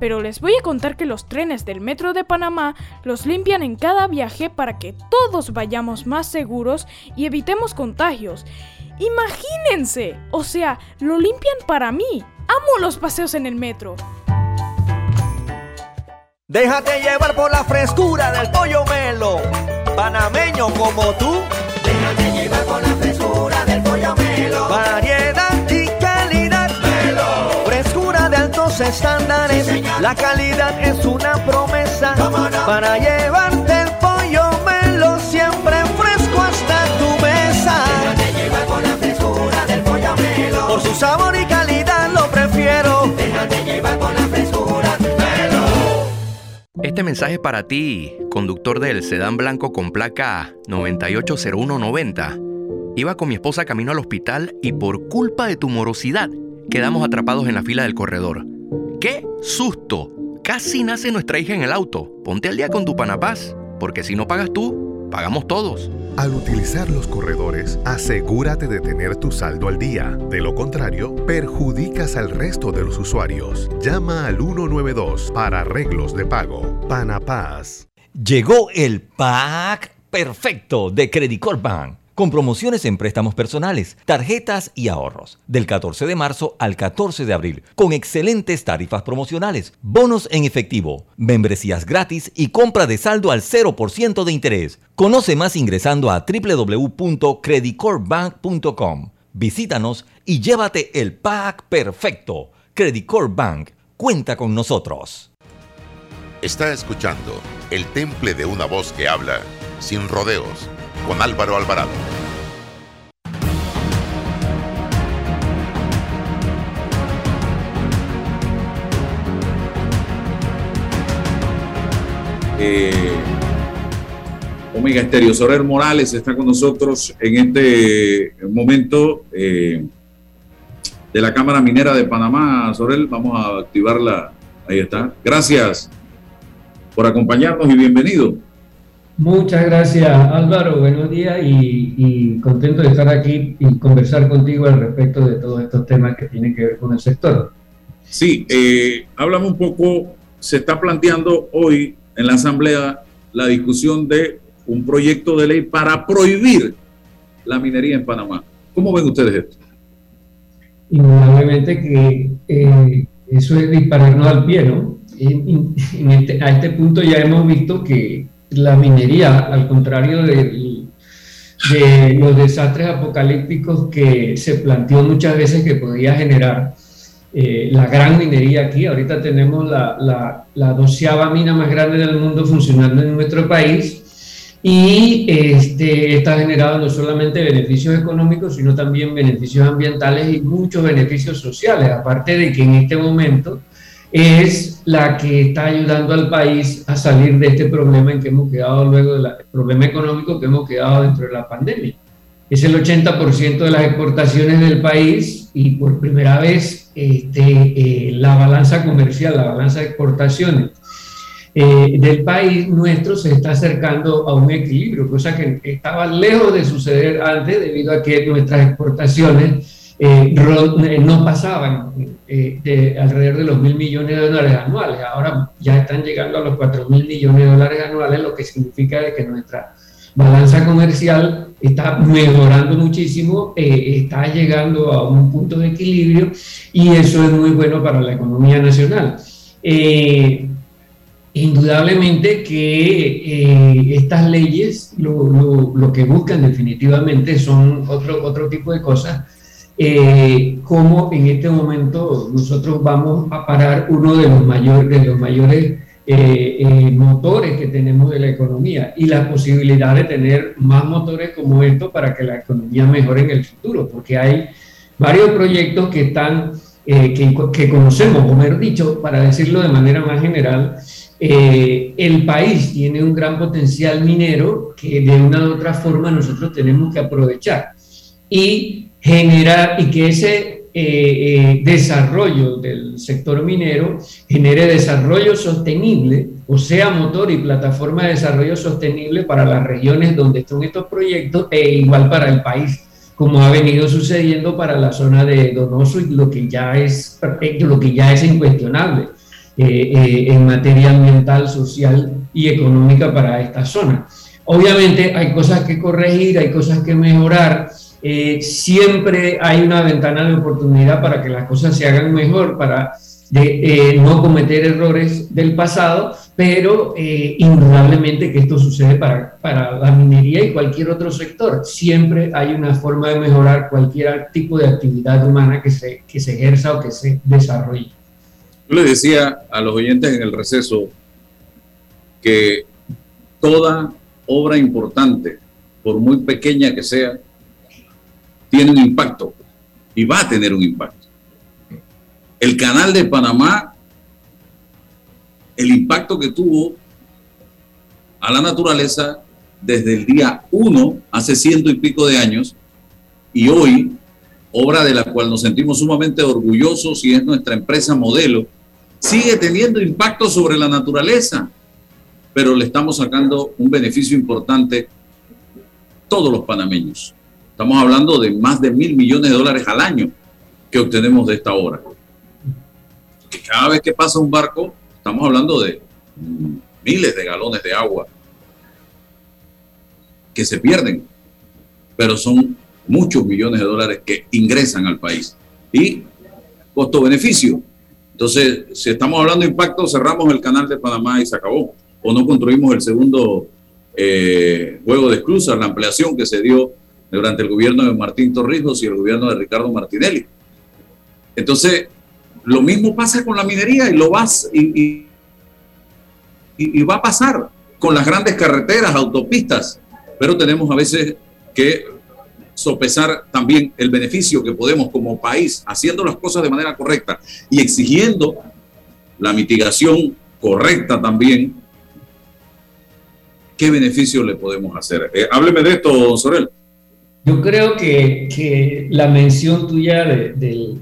pero les voy a contar que los trenes del Metro de Panamá los limpian en cada viaje para que todos vayamos más seguros y evitemos contagios. Imagínense, o sea, lo limpian para mí. Amo los paseos en el metro. Déjate llevar por la frescura del pollo melo, panameño como tú. Déjate llevar por la frescura del pollo melo. Variedad estándares. la calidad es una promesa para llevarte el pollo melo siempre fresco hasta tu mesa. Déjate llevar por la frescura del pollo melo. Por su sabor y calidad lo prefiero. Déjate llevar por la frescura melo. Este mensaje es para ti, conductor del sedán blanco con placa 980190. Iba con mi esposa camino al hospital y por culpa de tu morosidad quedamos atrapados en la fila del corredor. ¡Qué susto! Casi nace nuestra hija en el auto. Ponte al día con tu Panapaz, porque si no pagas tú, pagamos todos. Al utilizar los corredores, asegúrate de tener tu saldo al día. De lo contrario, perjudicas al resto de los usuarios. Llama al 192 para arreglos de pago. Panapaz. Llegó el pack perfecto de Credit Corp Bank con promociones en préstamos personales, tarjetas y ahorros, del 14 de marzo al 14 de abril, con excelentes tarifas promocionales, bonos en efectivo, membresías gratis y compra de saldo al 0% de interés. Conoce más ingresando a www.creditcorpbank.com. Visítanos y llévate el pack perfecto. Credit Corp Bank cuenta con nosotros. Está escuchando El Temple de una voz que habla sin rodeos con Álvaro Alvarado. Eh, Omega Estéreo. Sorel Morales está con nosotros en este momento eh, de la Cámara Minera de Panamá. Sorel, vamos a activarla. Ahí está. Gracias por acompañarnos y bienvenido. Muchas gracias Álvaro, buenos días y, y, contento de estar aquí y conversar contigo al respecto de todos estos temas que tienen que ver con el sector. Sí, eh, háblame un poco, se está planteando hoy en la Asamblea la discusión de un proyecto de ley para prohibir la minería en Panamá. ¿Cómo ven ustedes esto? Indudablemente que eh, eso es dispararnos al pie, ¿no? En, en este, a este punto ya hemos visto que la minería, al contrario de, los desastres apocalípticos que se planteó muchas veces que podía generar, eh, la gran minería aquí. Ahorita tenemos la, la, la doceava mina más grande del mundo funcionando en nuestro país y este, está generando no solamente beneficios económicos, sino también beneficios ambientales y muchos beneficios sociales, aparte de que en este momento es la que está ayudando al país a salir de este problema en que hemos quedado luego del problema económico que hemos quedado dentro de la pandemia. Es el 80% de las exportaciones del país y por primera vez este, eh, la balanza comercial, la balanza de exportaciones eh, del país nuestro se está acercando a un equilibrio, cosa que estaba lejos de suceder antes debido a que nuestras exportaciones eh, eh, no pasaban de alrededor de los mil millones de dólares anuales. Ahora ya están llegando a los cuatro mil millones de dólares anuales, lo que significa que nuestra balanza comercial está mejorando muchísimo, está llegando a un punto de equilibrio y eso es muy bueno para la economía nacional. Indudablemente que eh, estas leyes lo, que buscan definitivamente son otro, otro tipo de cosas, eh, como en este momento nosotros vamos a parar uno de los, mayores de los mayores eh, motores que tenemos de la economía y la posibilidad de tener más motores como estos para que la economía mejore en el futuro, porque hay varios proyectos que están, que, que conocemos, o mejor dicho, para decirlo de manera más general, eh, el país tiene un gran potencial minero que de una u otra forma nosotros tenemos que aprovechar. Y generar y que ese eh, eh, desarrollo del sector minero genere desarrollo sostenible, o sea, motor y plataforma de desarrollo sostenible para las regiones donde están estos proyectos e igual para el país como ha venido sucediendo para la zona de Donoso y lo que ya es, lo que ya es incuestionable eh, eh, en materia ambiental, social y económica para esta zona. Obviamente hay cosas que corregir, hay cosas que mejorar. Eh, siempre hay una ventana de oportunidad para que las cosas se hagan mejor, para no cometer errores del pasado, pero indudablemente que esto sucede para, para la minería y cualquier otro sector. Siempre hay una forma de mejorar cualquier tipo de actividad humana que se, que se ejerza o que se desarrolle. Yo le decía a los oyentes en el receso que toda obra importante, por muy pequeña que sea, tiene un impacto y va a tener un impacto. El canal de Panamá, el impacto que tuvo a la naturaleza desde el día uno, hace ciento y pico de años, y hoy, obra de la cual nos sentimos sumamente orgullosos y es nuestra empresa modelo, sigue teniendo impacto sobre la naturaleza, pero le estamos sacando un beneficio importante todos los panameños. Estamos hablando de más de mil millones de dólares al año que obtenemos de esta obra. Cada vez que pasa un barco, estamos hablando de miles de galones de agua que se pierden, pero son muchos millones de dólares que ingresan al país. Y costo-beneficio, entonces, si estamos hablando de impacto, cerramos el canal de Panamá y se acabó. O no construimos el segundo eh, juego de esclusas, la ampliación que se dio durante el gobierno de Martín Torrijos y el gobierno de Ricardo Martinelli. Entonces, lo mismo pasa con la minería y lo vas y, va a pasar con las grandes carreteras, autopistas, pero tenemos a veces que sopesar también el beneficio que podemos como país, haciendo las cosas de manera correcta y exigiendo la mitigación correcta también, ¿qué beneficio le podemos hacer? Eh, hábleme de esto, don Sorel. Yo creo que, que la mención tuya del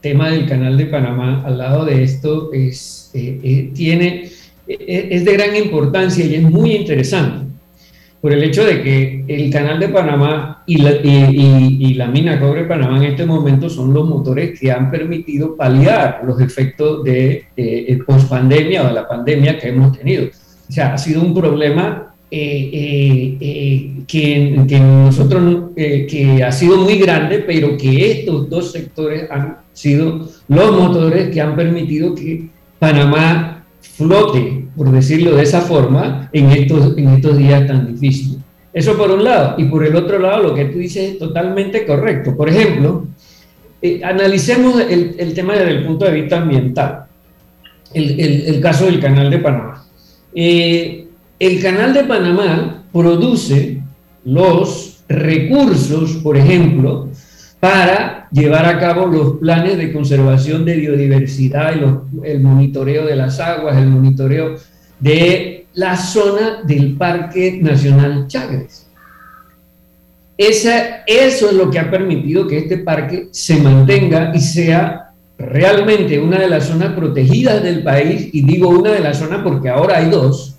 tema del canal de Panamá al lado de esto es, eh, eh, tiene, es de gran importancia y es muy interesante por el hecho de que el canal de Panamá y la, y, la mina cobre Panamá en este momento son los motores que han permitido paliar los efectos de eh, post pandemia o de la pandemia que hemos tenido. O sea, ha sido un problema eh, eh, eh, que, que, nosotros, que ha sido muy grande, pero que estos dos sectores han sido los motores que han permitido que Panamá flote, por decirlo de esa forma, en estos, en estos días tan difíciles. Eso por un lado. Y por el otro lado, lo que tú dices es totalmente correcto. Por ejemplo, eh, analicemos el, el, tema desde el punto de vista ambiental, el, el caso del canal de Panamá. Eh, el canal de Panamá produce los recursos, por ejemplo, para llevar a cabo los planes de conservación de biodiversidad y el monitoreo de las aguas, el monitoreo de la zona del Parque Nacional Chagres. Esa, eso es lo que ha permitido que este parque se mantenga y sea realmente una de las zonas protegidas del país, y digo una de las zonas porque ahora hay dos,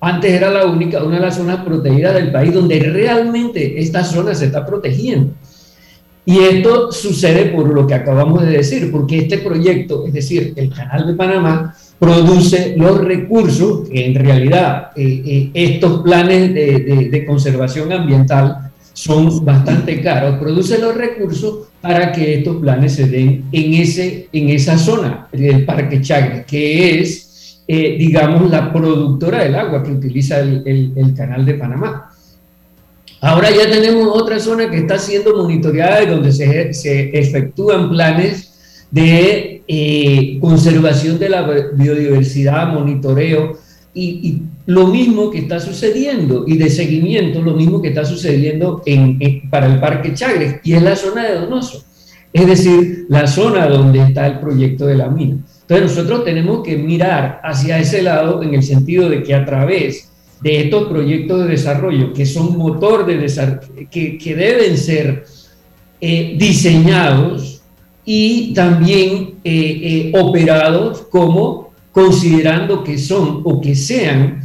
antes era la única, una de las zonas protegidas del país donde realmente esta zona se está protegiendo. Y esto sucede por lo que acabamos de decir, porque este proyecto, es decir, el Canal de Panamá, produce los recursos que en realidad eh, eh, estos planes de, de, conservación ambiental son bastante caros, produce los recursos para que estos planes se den en, ese, en esa zona del Parque Chagres, que es, eh, digamos, la productora del agua que utiliza el, el, Canal de Panamá. Ahora ya tenemos otra zona que está siendo monitoreada y donde se, se efectúan planes de eh, conservación de la biodiversidad, monitoreo y, lo mismo que está sucediendo y de seguimiento, lo mismo que está sucediendo en, en, para el Parque Chagres y es la zona de Donoso, es decir, la zona donde está el proyecto de la mina. Entonces nosotros tenemos que mirar hacia ese lado en el sentido de que a través de estos proyectos de desarrollo, que son motor de desarrollo, que, deben ser eh, diseñados y también eh, eh, operados como considerando que son o que sean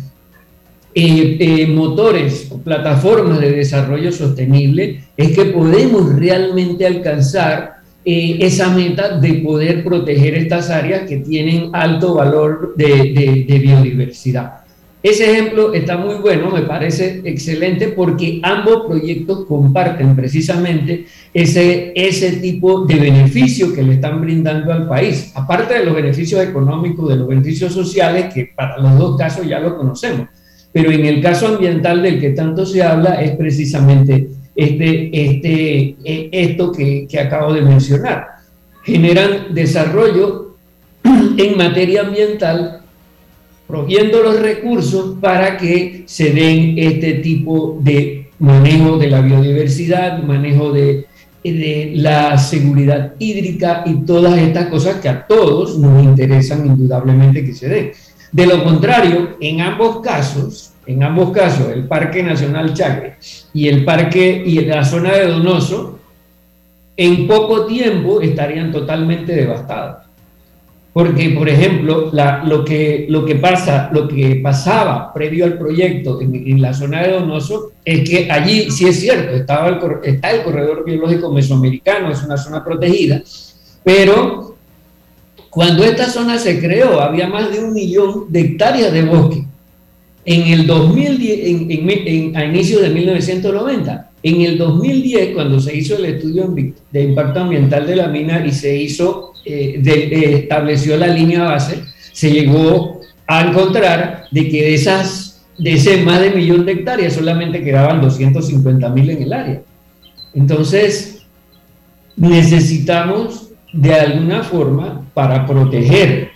motores o plataformas de desarrollo sostenible, es que podemos realmente alcanzar esa meta de poder proteger estas áreas que tienen alto valor de, de, de biodiversidad. Ese ejemplo está muy bueno, me parece excelente porque ambos proyectos comparten precisamente ese, ese tipo de beneficio que le están brindando al país, aparte de los beneficios económicos, de los beneficios sociales, que para los dos casos ya lo conocemos. Pero en el caso ambiental del que tanto se habla es precisamente este, este, e, esto que, que acabo de mencionar. Generan desarrollo en materia ambiental proviendo los recursos para que se den este tipo de manejo de la biodiversidad, manejo de, de, la seguridad hídrica y todas estas cosas que a todos nos interesan indudablemente que se den. De lo contrario, en ambos casos, en ambos casos, el Parque Nacional Chacre y el parque y la zona de Donoso, en poco tiempo estarían totalmente devastados. Porque, por ejemplo, la, lo, que, lo, que pasa, lo que pasaba previo al proyecto en, en, la zona de Donoso es que allí, sí es cierto, estaba el, está el corredor biológico mesoamericano, es una zona protegida, pero cuando esta zona se creó había más de un millón de hectáreas de bosque. En el 2010, en, en, a inicios de 1990, en el 2010, cuando se hizo el estudio de impacto ambiental de la mina y se hizo eh, de, eh, estableció la línea base, se llegó a encontrar de que de esas, de ese más de millón de hectáreas solamente quedaban 250 mil en el área. Entonces, necesitamos de alguna forma para proteger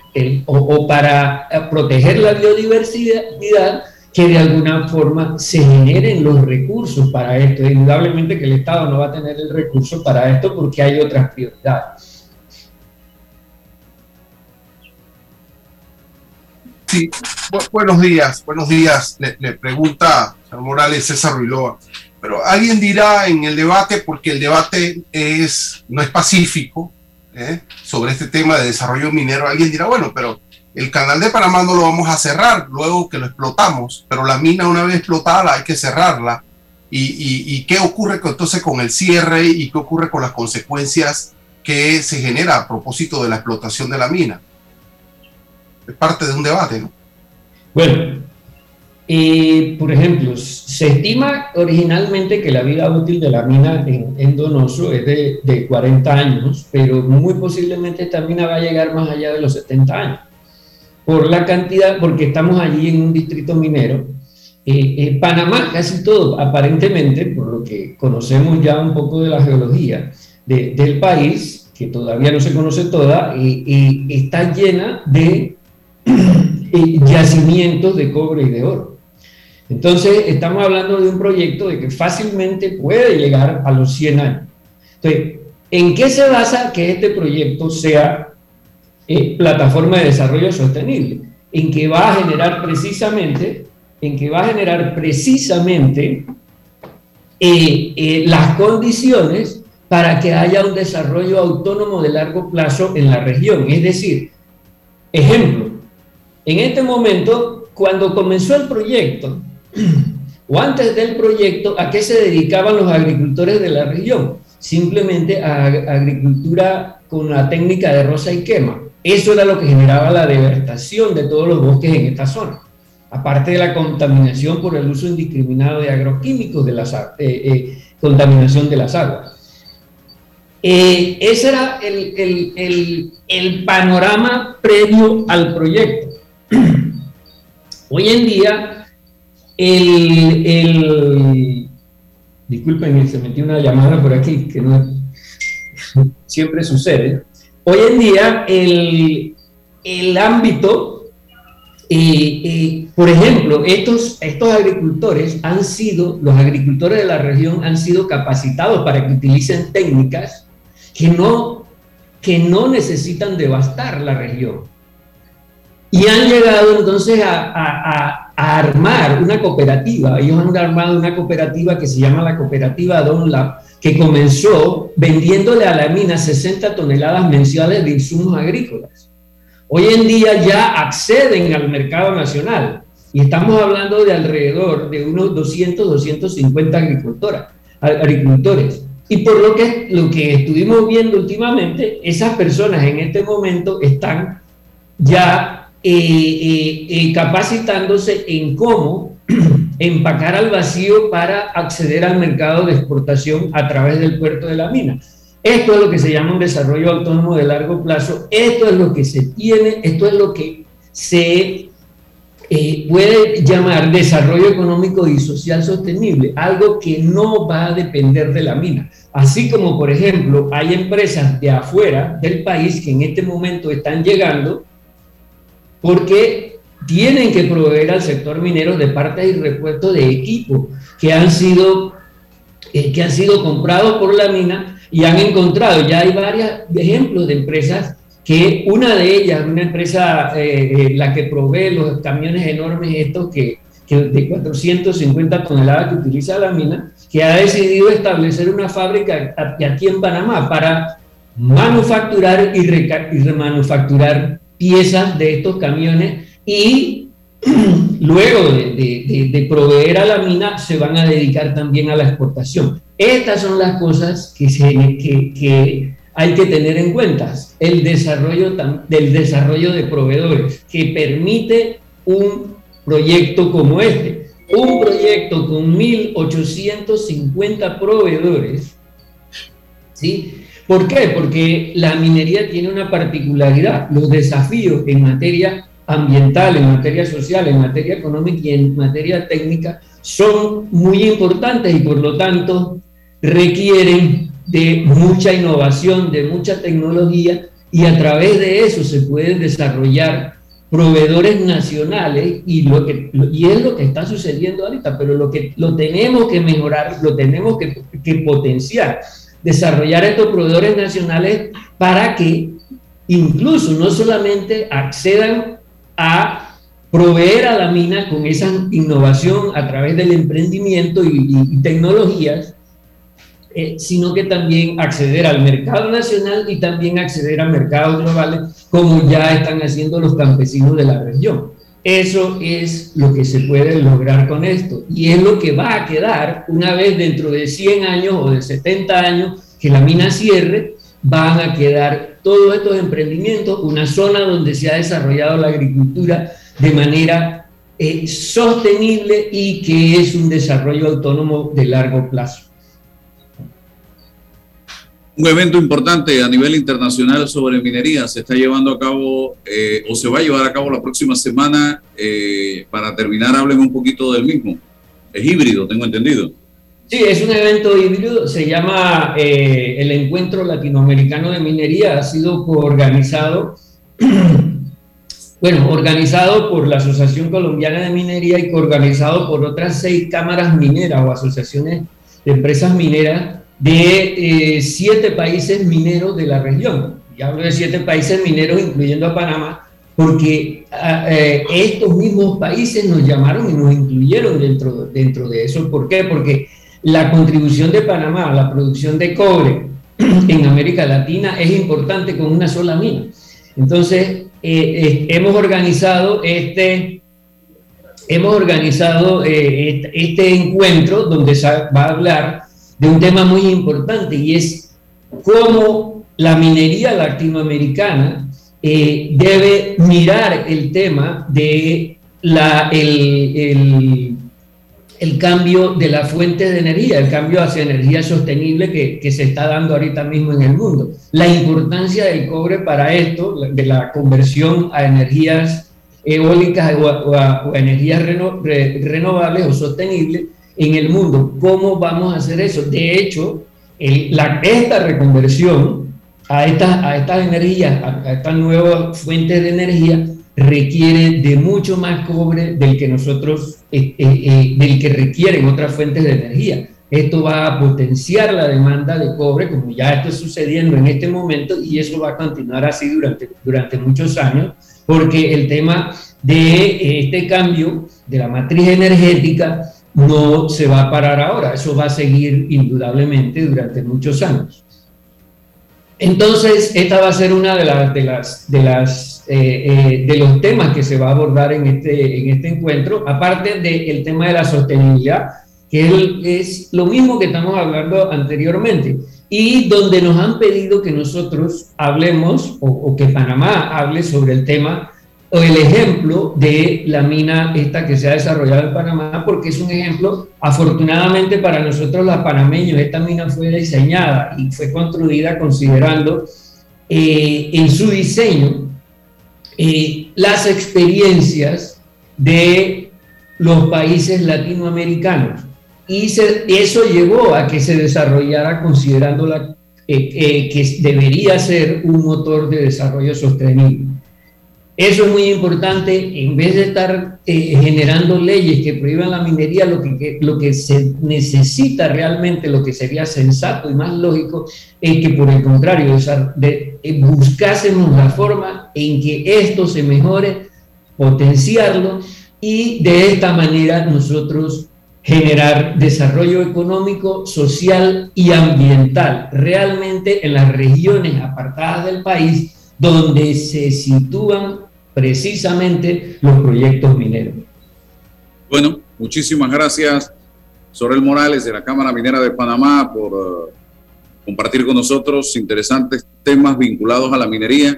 o, para proteger la biodiversidad que de alguna forma se generen los recursos para esto. Indudablemente que el Estado no va a tener el recurso para esto porque hay otras prioridades. Sí, Bu buenos días, buenos días. Le, pregunta Morales César Ruiloa. Pero alguien dirá en el debate, porque el debate es, no es pacífico, ¿eh? sobre este tema de desarrollo minero, alguien dirá, bueno, pero el canal de Panamá no lo vamos a cerrar luego que lo explotamos, pero la mina una vez explotada hay que cerrarla. ¿Y, y, qué ocurre entonces con el cierre y qué ocurre con las consecuencias que se genera a propósito de la explotación de la mina? es parte de un debate, ¿no? Bueno, eh, por ejemplo, se estima originalmente que la vida útil de la mina en, en Donoso es de, de, 40 años, pero muy posiblemente esta mina va a llegar más allá de los 70 años, por la cantidad, porque estamos allí en un distrito minero. Eh, eh, Panamá, casi todo, aparentemente, por lo que conocemos ya un poco de la geología, del país, que todavía no se conoce toda, y, está llena de yacimientos de cobre y de oro. Entonces, estamos hablando de un proyecto de que fácilmente puede llegar a los 100 años. Entonces, ¿en qué se basa que este proyecto sea eh, plataforma de desarrollo sostenible? En que va a generar precisamente, en que va a generar precisamente eh, eh, las condiciones para que haya un desarrollo autónomo de largo plazo en la región. Es decir, ejemplo, en este momento, cuando comenzó el proyecto, o antes del proyecto, ¿a qué se dedicaban los agricultores de la región? Simplemente a agricultura con la técnica de rosa y quema. Eso era lo que generaba la devastación de todos los bosques en esta zona. Aparte de la contaminación por el uso indiscriminado de agroquímicos, de la eh, eh, contaminación de las aguas. Eh, ese era el, panorama previo al proyecto. Hoy en día, el, disculpen, se metió una llamada por aquí, que no siempre sucede. Hoy en día, el, el ámbito, eh, por ejemplo, estos, estos agricultores han sido, los agricultores de la región han sido capacitados para que utilicen técnicas que no, que no necesitan devastar la región. Y han llegado entonces a, armar una cooperativa. Ellos han armado una cooperativa que se llama la cooperativa Donlab, que comenzó vendiéndole a la mina 60 toneladas mensuales de insumos agrícolas. Hoy en día ya acceden al mercado nacional y estamos hablando de alrededor de unos 200, 250 agricultoras, agricultores. Y por lo que, lo que estuvimos viendo últimamente, esas personas en este momento están ya eh, eh, eh, capacitándose en cómo empacar al vacío para acceder al mercado de exportación a través del puerto de la mina. Esto es lo que se llama un desarrollo autónomo de largo plazo, esto es lo que se tiene, esto es lo que se puede llamar desarrollo económico y social sostenible, algo que no va a depender de la mina. Así como, por ejemplo, hay empresas de afuera del país que en este momento están llegando porque tienen que proveer al sector minero de partes y repuestos de equipo que han sido, eh, que han sido comprados por la mina y han encontrado, ya hay varios ejemplos de empresas que una de ellas, una empresa, eh, eh, la que provee los camiones enormes estos que, de 450 toneladas que utiliza la mina, que ha decidido establecer una fábrica aquí en Panamá para manufacturar y remanufacturar piezas de estos camiones y luego de, proveer a la mina se van a dedicar también a la exportación. Estas son las cosas que, se, que, que hay que tener en cuenta el desarrollo del desarrollo de proveedores que permite un proyecto como este. Un proyecto con 1.850 proveedores. ¿sí? ¿Por qué? Porque la minería tiene una particularidad. Los desafíos en materia ambiental, en materia social, en materia económica y en materia técnica son muy importantes y por lo tanto requieren de mucha innovación, de mucha tecnología y a través de eso se pueden desarrollar proveedores nacionales y, lo que, y es lo que está sucediendo ahorita, pero lo que lo tenemos que mejorar, lo tenemos que, que potenciar, desarrollar estos proveedores nacionales para que incluso no solamente accedan a proveer a la mina con esa innovación a través del emprendimiento y, tecnologías, eh, sino que también acceder al mercado nacional y también acceder a mercados globales, como ya están haciendo los campesinos de la región. Eso es lo que se puede lograr con esto. Y es lo que va a quedar una vez dentro de 100 años o de 70 años que la mina cierre, van a quedar todos estos emprendimientos, una zona donde se ha desarrollado la agricultura de manera eh, sostenible y que es un desarrollo autónomo de largo plazo un evento importante a nivel internacional sobre minería se está llevando a cabo eh, o se va a llevar a cabo la próxima semana. Eh, para terminar, hábleme un poquito del mismo. Es híbrido, tengo entendido. Sí, es un evento híbrido, se llama eh, el Encuentro Latinoamericano de Minería, ha sido organizado, bueno, organizado por la Asociación Colombiana de Minería y organizado por otras seis cámaras mineras o asociaciones de empresas mineras de eh, siete países mineros de la región. Y hablo de siete países mineros, incluyendo a Panamá, porque ah, eh, estos mismos países nos llamaron y nos incluyeron dentro, dentro de eso. ¿Por qué? Porque la contribución de Panamá a la producción de cobre en América Latina es importante con una sola mina. Entonces, eh, hemos organizado este, hemos organizado este, encuentro donde va a hablar de un tema muy importante y es cómo la minería latinoamericana eh, debe mirar el tema de la, el, el, cambio de la fuente de energía, el cambio hacia energía sostenible que, que, se está dando ahorita mismo en el mundo. La importancia del cobre para esto, de la conversión a energías eólicas o a, energías renovables o sostenibles, en el mundo. ¿Cómo vamos a hacer eso? De hecho, la, esta reconversión a estas, a estas energías, a, estas nuevas fuentes de energía, requiere de mucho más cobre del que nosotros, eh, eh, eh, del que requieren otras fuentes de energía. Esto va a potenciar la demanda de cobre, como ya está sucediendo en este momento, y eso va a continuar así durante, durante muchos años, porque el tema de este cambio de la matriz energética no se va a parar ahora, eso va a seguir indudablemente durante muchos años. Entonces, esta va a ser una de las de las de las eh, eh, de los temas que se va a abordar en este en este encuentro, aparte del tema de la sostenibilidad, que es, lo mismo que estamos hablando anteriormente y donde nos han pedido que nosotros hablemos o que Panamá hable sobre el tema o el ejemplo de la mina esta que se ha desarrollado en Panamá, porque es un ejemplo, afortunadamente para nosotros los panameños, esta mina fue diseñada y fue construida considerando eh, en su diseño eh, las experiencias de los países latinoamericanos. Y eso llevó a que se desarrollara considerando la, eh, que debería ser un motor de desarrollo sostenible. Eso es muy importante, en vez de estar eh, generando leyes que prohíban la minería, lo que, lo que se necesita realmente, lo que sería sensato y más lógico, es que por el contrario, de, eh, buscásemos la forma en que esto se mejore, potenciarlo y de esta manera nosotros generar desarrollo económico, social y ambiental, realmente en las regiones apartadas del país donde se sitúan precisamente los proyectos mineros. Bueno, muchísimas gracias, Sorel Morales de la Cámara Minera de Panamá, por uh, compartir con nosotros interesantes temas vinculados a la minería.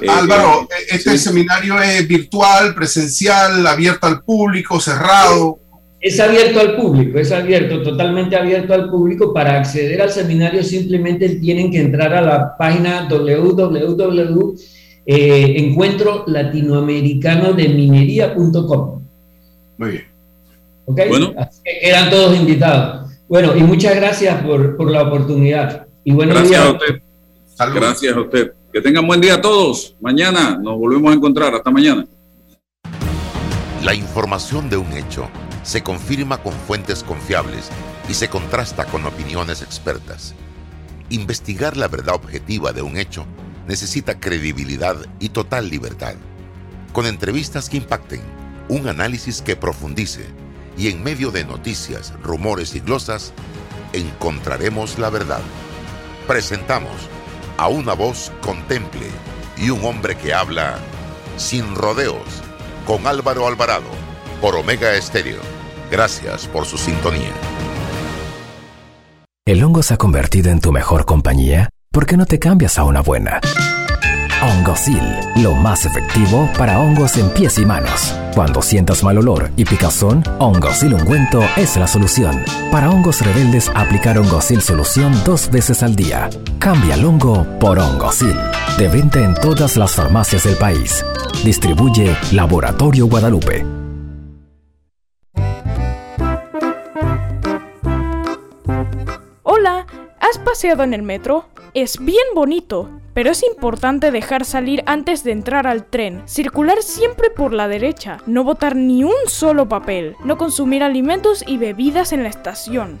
Eh, Álvaro, eh, ¿este seminario es virtual, presencial, abierto al público, cerrado? Es abierto al público, es abierto, totalmente abierto al público. Para acceder al seminario simplemente tienen que entrar a la página www eh, encuentro latinoamericano de minería.com. Muy bien. ¿Ok? Bueno. eran todos invitados. Bueno, y muchas gracias por, por la oportunidad. Y buenos gracias a usted. Gracias a usted. Que tengan buen día a todos. Mañana nos volvemos a encontrar. Hasta mañana. La información de un hecho se confirma con fuentes confiables y se contrasta con opiniones expertas. Investigar la verdad objetiva de un hecho necesita credibilidad y total libertad. Con entrevistas que impacten, un análisis que profundice y en medio de noticias, rumores y glosas, encontraremos la verdad. Presentamos a una voz contemple y un hombre que habla sin rodeos con Álvaro Alvarado por Omega Estéreo. Gracias por su sintonía. ¿El hongo se ha convertido en tu mejor compañía? ¿Por qué no te cambias a una buena? Hongosil, lo más efectivo para hongos en pies y manos. Cuando sientas mal olor y picazón, Hongosil ungüento es la solución. Para hongos rebeldes, aplicar Hongosil solución dos veces al día. Cambia el hongo por Hongosil. De venta en todas las farmacias del país. Distribuye Laboratorio Guadalupe. paseado en el metro? Es bien bonito, pero es importante dejar salir antes de entrar al tren, circular siempre por la derecha, no botar ni un solo papel, no consumir alimentos y bebidas en la estación.